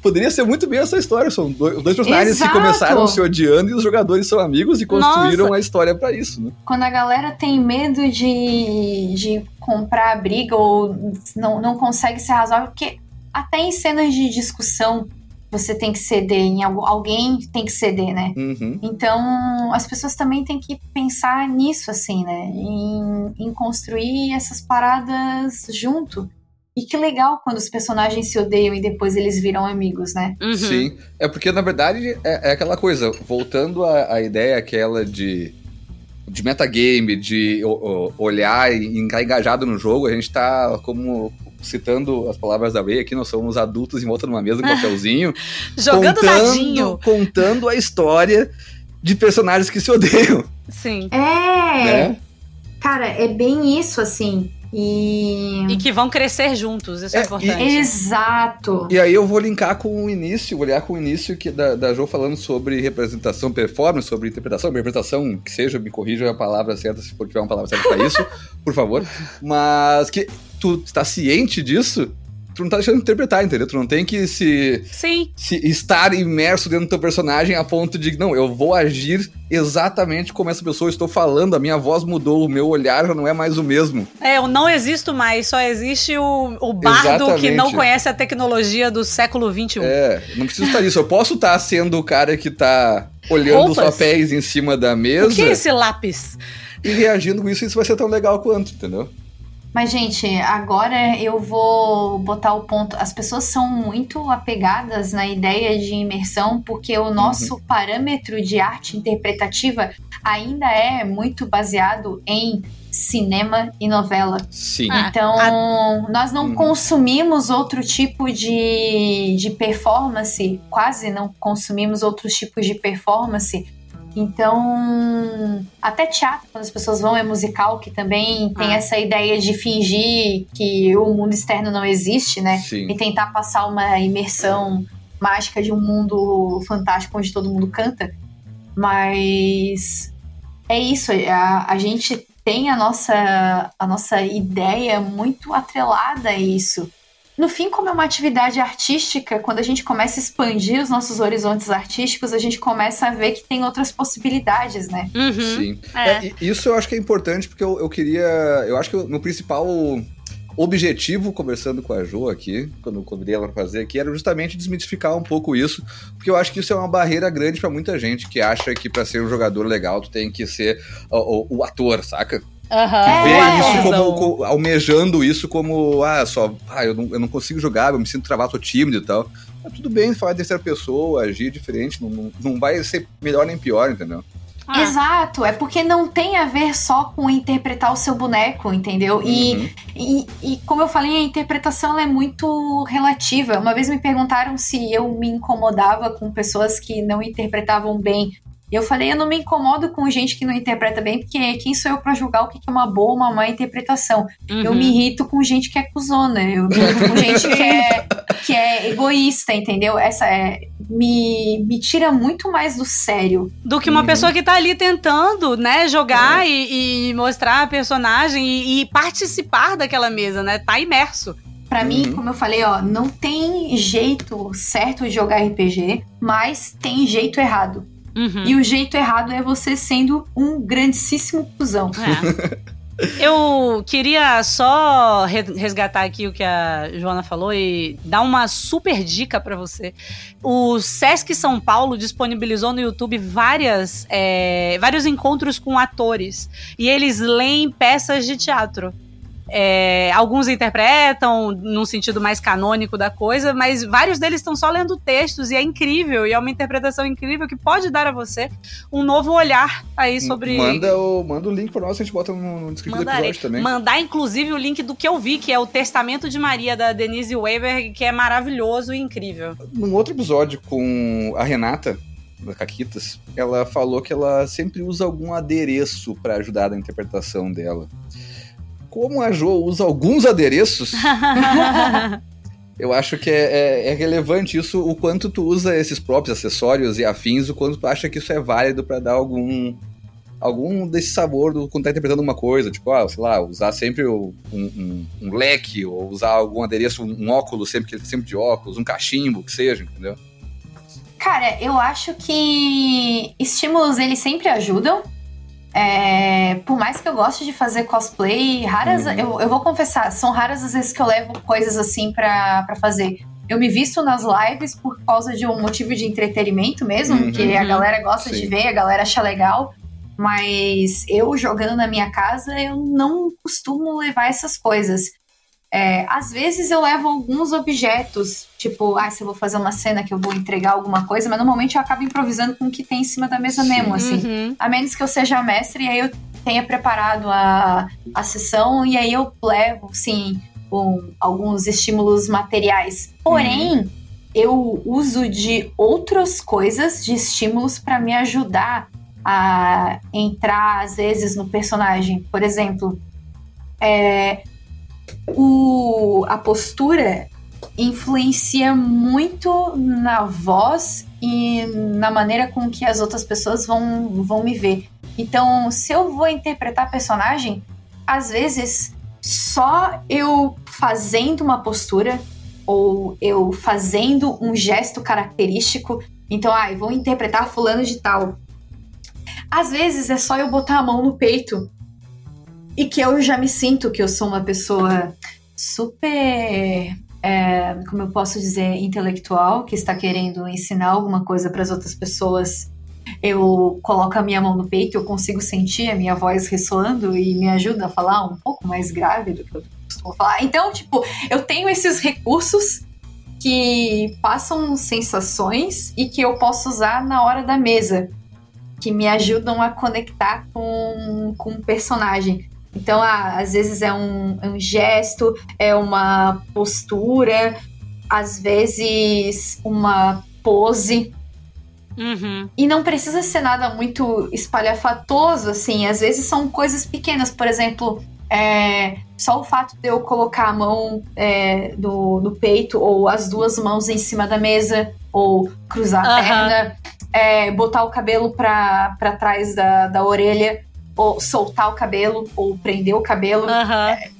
C: Poderia ser muito bem essa história. São dois, dois personagens Exato. que começaram se odiando e os jogadores são amigos e construíram Nossa. a história para isso, né?
B: Quando a galera tem medo de, de comprar a briga ou não, não consegue ser razoável, porque até em cenas de discussão você tem que ceder, em alguém tem que ceder, né? Uhum. Então as pessoas também têm que pensar nisso, assim, né? Em, em construir essas paradas junto. E que legal quando os personagens se odeiam e depois eles viram amigos, né?
C: Uhum. Sim. É porque, na verdade, é, é aquela coisa, voltando à, à ideia aquela de de metagame, de o, o, olhar e ficar engajado no jogo, a gente tá como citando as palavras da Ray aqui, nós somos adultos em volta numa mesa com um papelzinho.
A: Jogando contando, dadinho.
C: Contando a história de personagens que se odeiam.
A: Sim.
B: É. Né? Cara, é bem isso, assim. E...
A: e que vão crescer juntos, isso é, é importante.
B: E, Exato.
C: E aí eu vou linkar com o início, vou olhar com o início que da, da Jo falando sobre representação, performance, sobre interpretação, interpretação, que seja, me corrija a palavra certa, se for tiver uma palavra certa para isso, por favor. Mas que tu está ciente disso, tu não tá deixando de interpretar, entendeu? Tu não tem que se,
A: Sim.
C: se estar imerso dentro do teu personagem a ponto de, não, eu vou agir exatamente como essa pessoa estou falando, a minha voz mudou, o meu olhar já não é mais o mesmo.
A: É, eu não existo mais, só existe o, o bardo exatamente. que não conhece a tecnologia do século XXI.
C: É, não preciso estar isso. Eu posso estar sendo o cara que tá olhando Roupas. os papéis em cima da mesa. O
A: que é esse lápis?
C: E reagindo com isso, isso vai ser tão legal quanto, entendeu?
B: Mas, gente, agora eu vou botar o ponto. As pessoas são muito apegadas na ideia de imersão, porque o nosso uhum. parâmetro de arte interpretativa ainda é muito baseado em cinema e novela.
C: Sim.
B: Então, a... nós não uhum. consumimos outro tipo de, de performance, quase não consumimos outros tipos de performance então, até teatro, quando as pessoas vão, é musical, que também tem ah. essa ideia de fingir que o mundo externo não existe, né?
C: Sim.
B: E tentar passar uma imersão mágica de um mundo fantástico onde todo mundo canta. Mas é isso, a, a gente tem a nossa, a nossa ideia muito atrelada a isso. No fim, como é uma atividade artística, quando a gente começa a expandir os nossos horizontes artísticos, a gente começa a ver que tem outras possibilidades, né?
C: Uhum. Sim. É. É, isso eu acho que é importante, porque eu, eu queria. Eu acho que o meu principal objetivo, conversando com a Jo aqui, quando eu convidei ela para fazer aqui, era justamente desmitificar um pouco isso, porque eu acho que isso é uma barreira grande para muita gente que acha que para ser um jogador legal tu tem que ser o, o, o ator, saca?
A: Uhum.
C: Vê é, isso como, como, almejando isso como, ah, só, ah, eu não, eu não consigo jogar, eu me sinto travado, tô tímido e tal. Mas tudo bem falar de terceira pessoa, agir diferente, não, não, não vai ser melhor nem pior, entendeu?
B: Ah. Exato, é porque não tem a ver só com interpretar o seu boneco, entendeu? Uhum. E, e, e, como eu falei, a interpretação é muito relativa. Uma vez me perguntaram se eu me incomodava com pessoas que não interpretavam bem eu falei, eu não me incomodo com gente que não interpreta bem, porque quem sou eu para julgar o que é uma boa ou uma má interpretação? Uhum. Eu me irrito com gente que é cuzona, eu me irrito com gente que é, que é egoísta, entendeu? Essa é, me, me tira muito mais do sério.
A: Do que uma uhum. pessoa que tá ali tentando, né, jogar é. e, e, mostrar a personagem e, e participar daquela mesa, né? Tá imerso.
B: Para uhum. mim, como eu falei, ó, não tem jeito certo de jogar RPG, mas tem jeito errado. Uhum. E o jeito errado é você sendo um grandíssimo cuzão.
A: É. Eu queria só resgatar aqui o que a Joana falou e dar uma super dica para você. O Sesc São Paulo disponibilizou no YouTube várias, é, vários encontros com atores e eles leem peças de teatro. É, alguns interpretam num sentido mais canônico da coisa, mas vários deles estão só lendo textos e é incrível, e é uma interpretação incrível que pode dar a você um novo olhar aí sobre.
C: Manda o, manda o link para nós, a gente bota no, no descrição do episódio também.
A: Mandar, inclusive, o link do que eu vi, que é o Testamento de Maria, da Denise Weber, que é maravilhoso e incrível.
C: Num outro episódio com a Renata, da Caquitas, ela falou que ela sempre usa algum adereço para ajudar na interpretação dela como a Jo usa alguns adereços, eu acho que é, é, é, relevante isso, o quanto tu usa esses próprios acessórios e afins, o quanto tu acha que isso é válido para dar algum algum desse sabor do quando tá interpretando uma coisa, tipo, ah, sei lá, usar sempre um, um, um leque, ou usar algum adereço, um, um óculos sempre, sempre de óculos, um cachimbo, que seja, entendeu?
B: Cara, eu acho que estímulos eles sempre ajudam. É, por mais que eu goste de fazer cosplay, raras, uhum. eu, eu vou confessar, são raras as vezes que eu levo coisas assim pra, fazer. Eu me visto nas lives por causa de um motivo de entretenimento mesmo, uhum. que a galera gosta Sim. de ver, a galera acha legal. Mas eu jogando na minha casa, eu não costumo levar essas coisas. É, às vezes eu levo alguns objetos, tipo, ah, se eu vou fazer uma cena que eu vou entregar alguma coisa, mas normalmente eu acabo improvisando com o que tem em cima da mesa mesmo, assim. Uhum. A menos que eu seja mestre e aí eu tenha preparado a, a sessão e aí eu levo, sim, um, alguns estímulos materiais. Porém, uhum. eu uso de outras coisas, de estímulos para me ajudar a entrar, às vezes, no personagem. Por exemplo, é, o, a postura influencia muito na voz e na maneira com que as outras pessoas vão, vão me ver. Então, se eu vou interpretar personagem, às vezes só eu fazendo uma postura ou eu fazendo um gesto característico, então, ah, eu vou interpretar fulano de tal. Às vezes é só eu botar a mão no peito e que eu já me sinto que eu sou uma pessoa super, é, como eu posso dizer, intelectual, que está querendo ensinar alguma coisa para as outras pessoas eu coloco a minha mão no peito, eu consigo sentir a minha voz ressoando e me ajuda a falar um pouco mais grave do que eu costumo falar. Então, tipo, eu tenho esses recursos que passam sensações e que eu posso usar na hora da mesa, que me ajudam a conectar com, com o personagem. Então, ah, às vezes é um, é um gesto, é uma postura, às vezes uma pose.
A: Uhum.
B: E não precisa ser nada muito espalhafatoso, assim. Às vezes são coisas pequenas. Por exemplo, é, só o fato de eu colocar a mão é, no, no, peito, ou as duas mãos em cima da mesa, ou cruzar a perna, é, botar o cabelo pra trás da, da orelha, ou soltar o cabelo, ou prender o cabelo.
A: Uhum.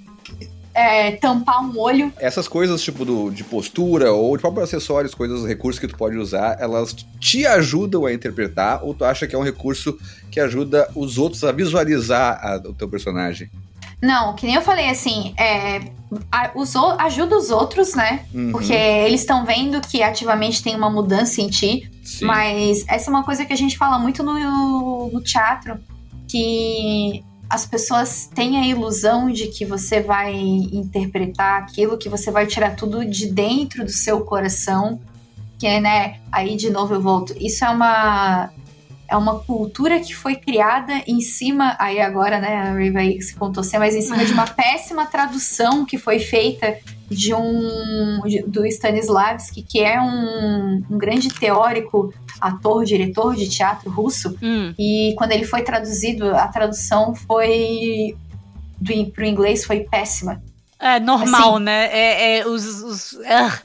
B: É, tampar um olho.
C: Essas coisas, tipo, do, de postura ou de próprios acessórios, coisas, recursos que tu pode usar, elas te ajudam a interpretar ou tu acha que é um recurso que ajuda os outros a visualizar a, o teu personagem?
B: Não, que nem eu falei, assim, é, os, ajuda os outros, né? Uhum. Porque eles estão vendo que ativamente tem uma mudança em ti. Sim. Mas essa é uma coisa que a gente fala muito no, no teatro que as pessoas têm a ilusão de que você vai interpretar aquilo, que você vai tirar tudo de dentro do seu coração, que é, né? Aí de novo eu volto. Isso é uma é uma cultura que foi criada em cima, aí agora, né, a Ray vai se contou ser, mas em cima de uma péssima tradução que foi feita de um do Stanislavski, que é um, um grande teórico ator, diretor de teatro russo.
A: Hum.
B: E quando ele foi traduzido, a tradução foi do, pro inglês foi péssima.
A: É normal, assim, né? É, é os. os uh.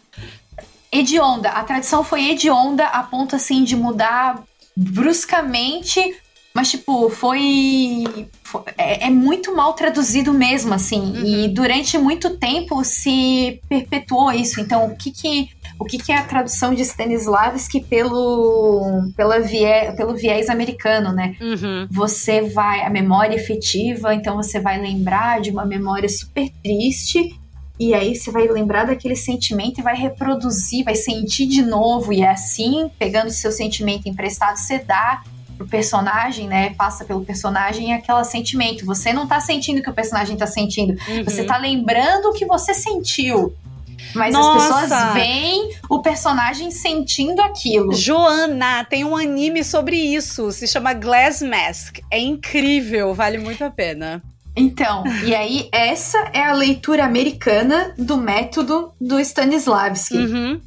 B: Hedionda. A tradução foi hedionda a ponto assim de mudar bruscamente mas, tipo, foi. É, é, muito mal traduzido mesmo, assim. Uhum. E durante muito tempo se perpetuou isso. Então, o que que. O que, que é a tradução de Stanislavski pelo, pela vie, pelo viés americano, né?
A: Uhum.
B: Você vai. A memória efetiva, então você vai lembrar de uma memória super triste e aí você vai lembrar daquele sentimento e vai reproduzir, vai sentir de novo. E é assim, pegando o seu sentimento emprestado, você dá pro personagem, né? Passa pelo personagem aquele sentimento. Você não tá sentindo o que o personagem tá sentindo. Uhum. Você tá lembrando o que você sentiu. Mas Nossa. as pessoas veem o personagem sentindo aquilo.
A: Joana, tem um anime sobre isso. Se chama Glass Mask. É incrível, vale muito a pena.
B: Então, e aí essa é a leitura americana do método do Stanislavski.
A: Uhum.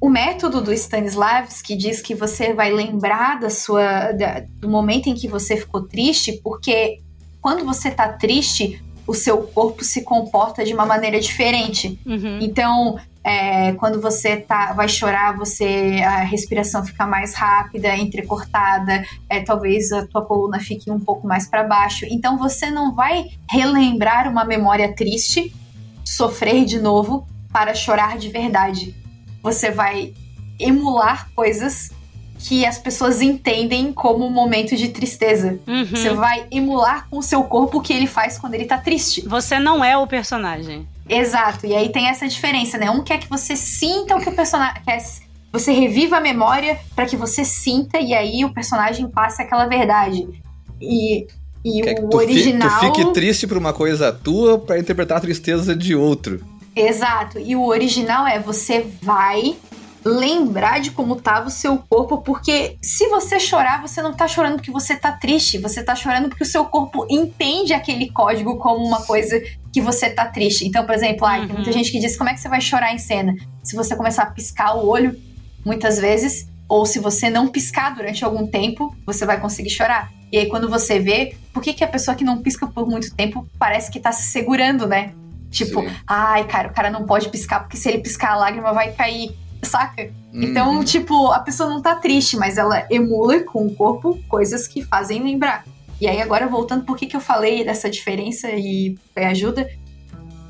B: O método do Stanislavski diz que você vai lembrar da sua, da, do momento em que você ficou triste, porque quando você tá triste, o seu corpo se comporta de uma maneira diferente.
A: Uhum.
B: Então, é, quando você tá, vai chorar, você a respiração fica mais rápida, entrecortada, é, talvez a tua coluna fique um pouco mais para baixo. Então, você não vai relembrar uma memória triste, sofrer de novo para chorar de verdade você vai emular coisas que as pessoas entendem como um momento de tristeza.
A: Uhum.
B: Você vai emular com o seu corpo o que ele faz quando ele tá triste.
A: Você não é o personagem.
B: Exato. E aí tem essa diferença, né? Um quer que você sinta o que o personagem quer. Você reviva a memória para que você sinta e aí o personagem passe aquela verdade. E, e o original.
C: Fi, tu fique triste por uma coisa tua para interpretar a tristeza de outro.
B: Exato. E o original é você vai lembrar de como tava o seu corpo, porque se você chorar, você não tá chorando porque você tá triste, você tá chorando porque o seu corpo entende aquele código como uma coisa que você tá triste. Então, por exemplo, uhum. tem muita uhum. gente que diz como é que você vai chorar em cena? Se você começar a piscar o olho muitas vezes, ou se você não piscar durante algum tempo, você vai conseguir chorar. E aí, quando você vê, por que, que a pessoa que não pisca por muito tempo parece que tá se segurando, né? Tipo, Sim. ai, cara, o cara não pode piscar porque se ele piscar a lágrima vai cair, saca? Uhum. Então, tipo, a pessoa não tá triste, mas ela emula com o corpo coisas que fazem lembrar. E aí, agora voltando, por que, que eu falei dessa diferença e ajuda?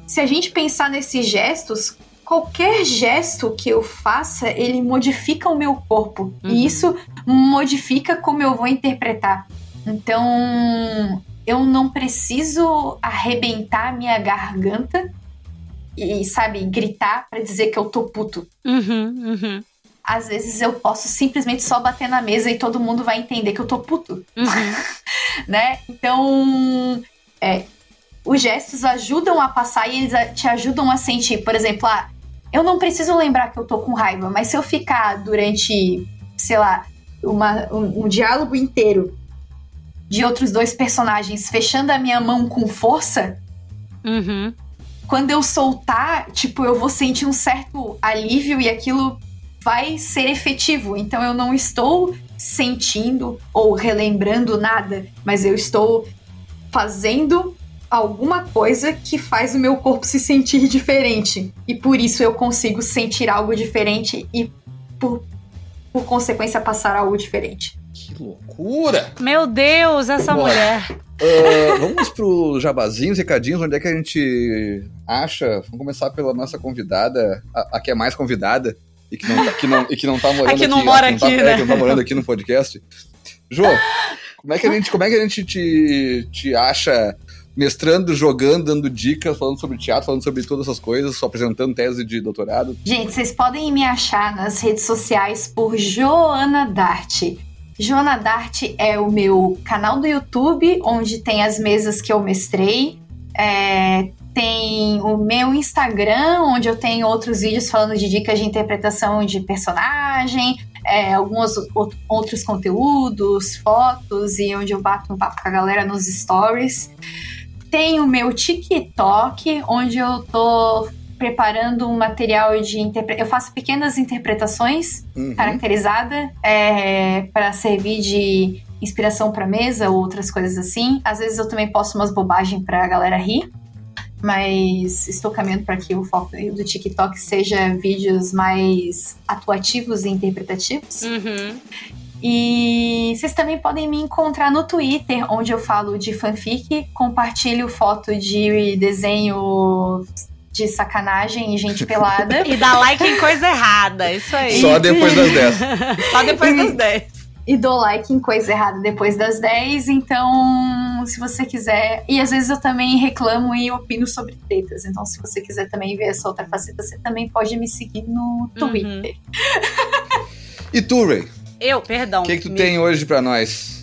B: Se a gente pensar nesses gestos, qualquer gesto que eu faça, ele modifica o meu corpo. Uhum. E isso modifica como eu vou interpretar. Então, eu não preciso arrebentar minha garganta e, sabe, gritar para dizer que eu tô puto.
A: Uhum, uhum.
B: às vezes eu posso simplesmente só bater na mesa e todo mundo vai entender que eu tô puto.
A: Uhum.
B: né? Então, é, os gestos ajudam a passar e eles te ajudam a sentir. Por exemplo, ah, eu não preciso lembrar que eu tô com raiva, mas se eu ficar durante, sei lá, uma, um, um diálogo inteiro de outros dois personagens fechando a minha mão com força,
A: Uhum.
B: quando eu soltar, tipo, eu vou sentir um certo alívio e aquilo vai ser efetivo. Então eu não estou sentindo ou relembrando nada, mas eu estou fazendo alguma coisa que faz o meu corpo se sentir diferente. E por isso eu consigo sentir algo diferente e por, por consequência passar algo diferente.
C: Que loucura!
A: Meu Deus, essa
C: Bora.
A: mulher.
C: Ah, vamos pro jabazinhos, recadinhos, onde é que a gente acha? Vamos começar pela nossa convidada, a, a que é mais convidada e que não, que não, e que não tá morando
A: A que não
C: aqui.
A: mora
C: tá,
A: aqui,
C: é,
A: né?
C: que não tá morando aqui no podcast. Jô, como é que a gente, como é que a gente te, te acha mestrando, jogando, dando dicas, falando sobre teatro, falando sobre todas essas coisas, só apresentando tese de doutorado?
B: Gente, vocês podem me achar nas redes sociais por Joana Dart. Joana Dart é o meu canal do YouTube, onde tem as mesas que eu mestrei. É, tem o meu Instagram, onde eu tenho outros vídeos falando de dicas de interpretação de personagem, é, alguns outros conteúdos, fotos e onde eu bato um papo com a galera nos stories. Tem o meu TikTok, onde eu tô preparando um material de interpretação. Eu faço pequenas interpretações
C: Uhum.
B: caracterizada é, para servir de inspiração para mesa ou outras coisas assim. Às vezes eu também posto umas bobagens para a galera rir. Mas estou caminhando para que o foco do TikTok seja vídeos mais atuativos e interpretativos.
A: Uhum.
B: E vocês também podem me encontrar no Twitter, onde eu falo de fanfic, compartilho foto de desenho de sacanagem e gente pelada.
A: E dá like em coisa errada, isso aí.
C: Só depois das 10.
A: Só depois das 10.
B: e dou like em coisa errada depois das 10, então se você quiser. E às vezes eu também reclamo e opino sobre tretas, então se você quiser também ver essa outra faceta, você também pode me seguir no Twitter.
C: E tu, Ray,
A: Eu, perdão.
C: o que, que tu
A: me-
C: tem hoje pra nós?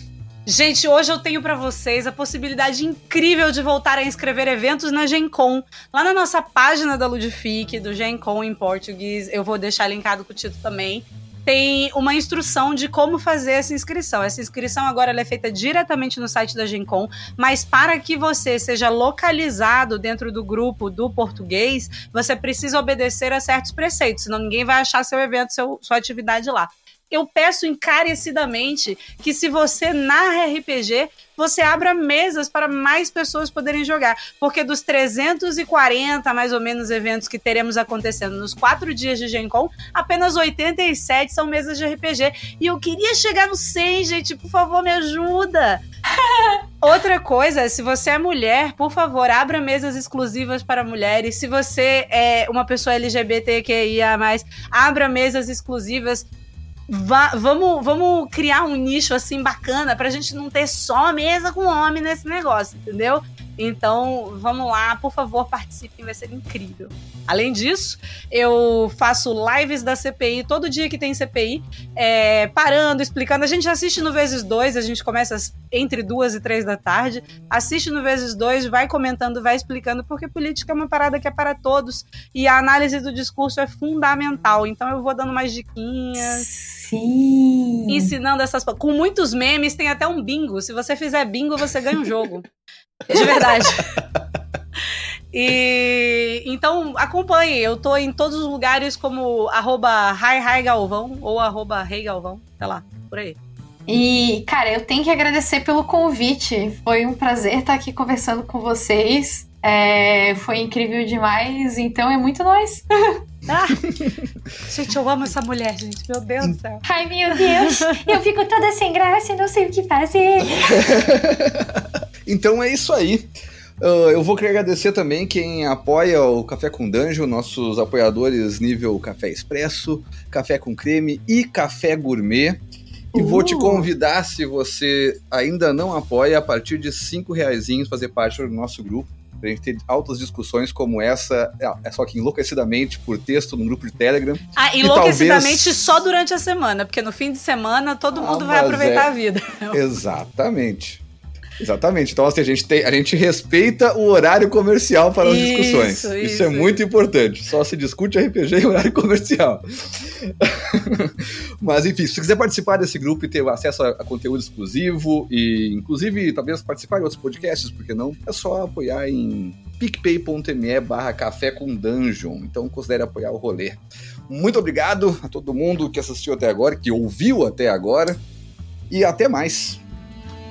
A: Gente, hoje eu tenho pra vocês a possibilidade incrível de voltar a inscrever eventos na GenCon. Lá na nossa página da Ludific, do GenCon em português, eu vou deixar linkado com o título também. Tem uma instrução de como fazer essa inscrição. Essa inscrição agora é feita diretamente no site da GenCon, mas para que você seja localizado dentro do grupo do português, você precisa obedecer a certos preceitos, senão ninguém vai achar seu evento, seu, sua atividade lá eu peço encarecidamente que se você narra RPG, você abra mesas para mais pessoas poderem jogar. Porque dos 340, mais ou menos, eventos que teremos acontecendo nos quatro dias de Gen Con, apenas 87 são mesas de RPG. E eu queria chegar no 100, gente, por favor, me ajuda! Outra coisa, se você é mulher, por favor, abra mesas exclusivas para mulheres. Se você é uma pessoa LGBTQIA, abra mesas exclusivas Va- vamos, vamos criar um nicho assim bacana pra gente não ter só mesa com homem nesse negócio, entendeu? Então, vamos lá, por favor, participem, vai ser incrível. Além disso, eu faço lives da CPI todo dia que tem CPI, é, parando, explicando. A gente assiste no vezes dois, a gente começa entre duas e três da tarde, assiste no vezes dois, vai comentando, vai explicando, porque política é uma parada que é para todos e a análise do discurso é fundamental. Então, eu vou dando mais diquinhas
B: Sim.
A: ensinando essas coisas. Com muitos memes, tem até um bingo. Se você fizer bingo, você ganha um jogo. De verdade. E então acompanhe, eu tô em todos os lugares como arroba hi, hi Galvão ou arroba rei Galvão, sei lá, por aí.
B: E, cara, eu tenho que agradecer pelo convite. Foi um prazer estar aqui conversando com vocês. É, foi incrível demais, então é muito nós.
A: Ah, gente, eu amo essa mulher, gente. Meu Deus do céu.
B: Ai, meu Deus, eu fico toda sem graça e não sei o que fazer.
C: Então é isso aí. Ah, eu vou querer agradecer também quem apoia o Café com Dungeon, nossos apoiadores nível Café Expresso, Café com Creme e Café Gourmet. E vou te
B: Uh.
C: convidar, se você ainda não apoia, a partir de cinco reaisinhos fazer parte do nosso grupo. Pra gente ter altas discussões como essa, é só que enlouquecidamente por texto no grupo de Telegram.
A: Ah, enlouquecidamente talvez... só durante a semana, porque no fim de semana todo mundo ah, vai aproveitar é... a vida.
C: Exatamente. Exatamente. Então, assim, a gente, tem, a gente respeita o horário comercial para as isso, discussões. Isso, isso, é muito importante. Só se discute RPG em horário comercial. Mas, enfim, se você quiser participar desse grupo e ter acesso a, a, conteúdo exclusivo e, inclusive, talvez participar de outros podcasts, porque não? É só apoiar em picpay.me barra café com dungeon. Então, considere apoiar o rolê. Muito obrigado a todo mundo que assistiu até agora, que ouviu até agora. E até mais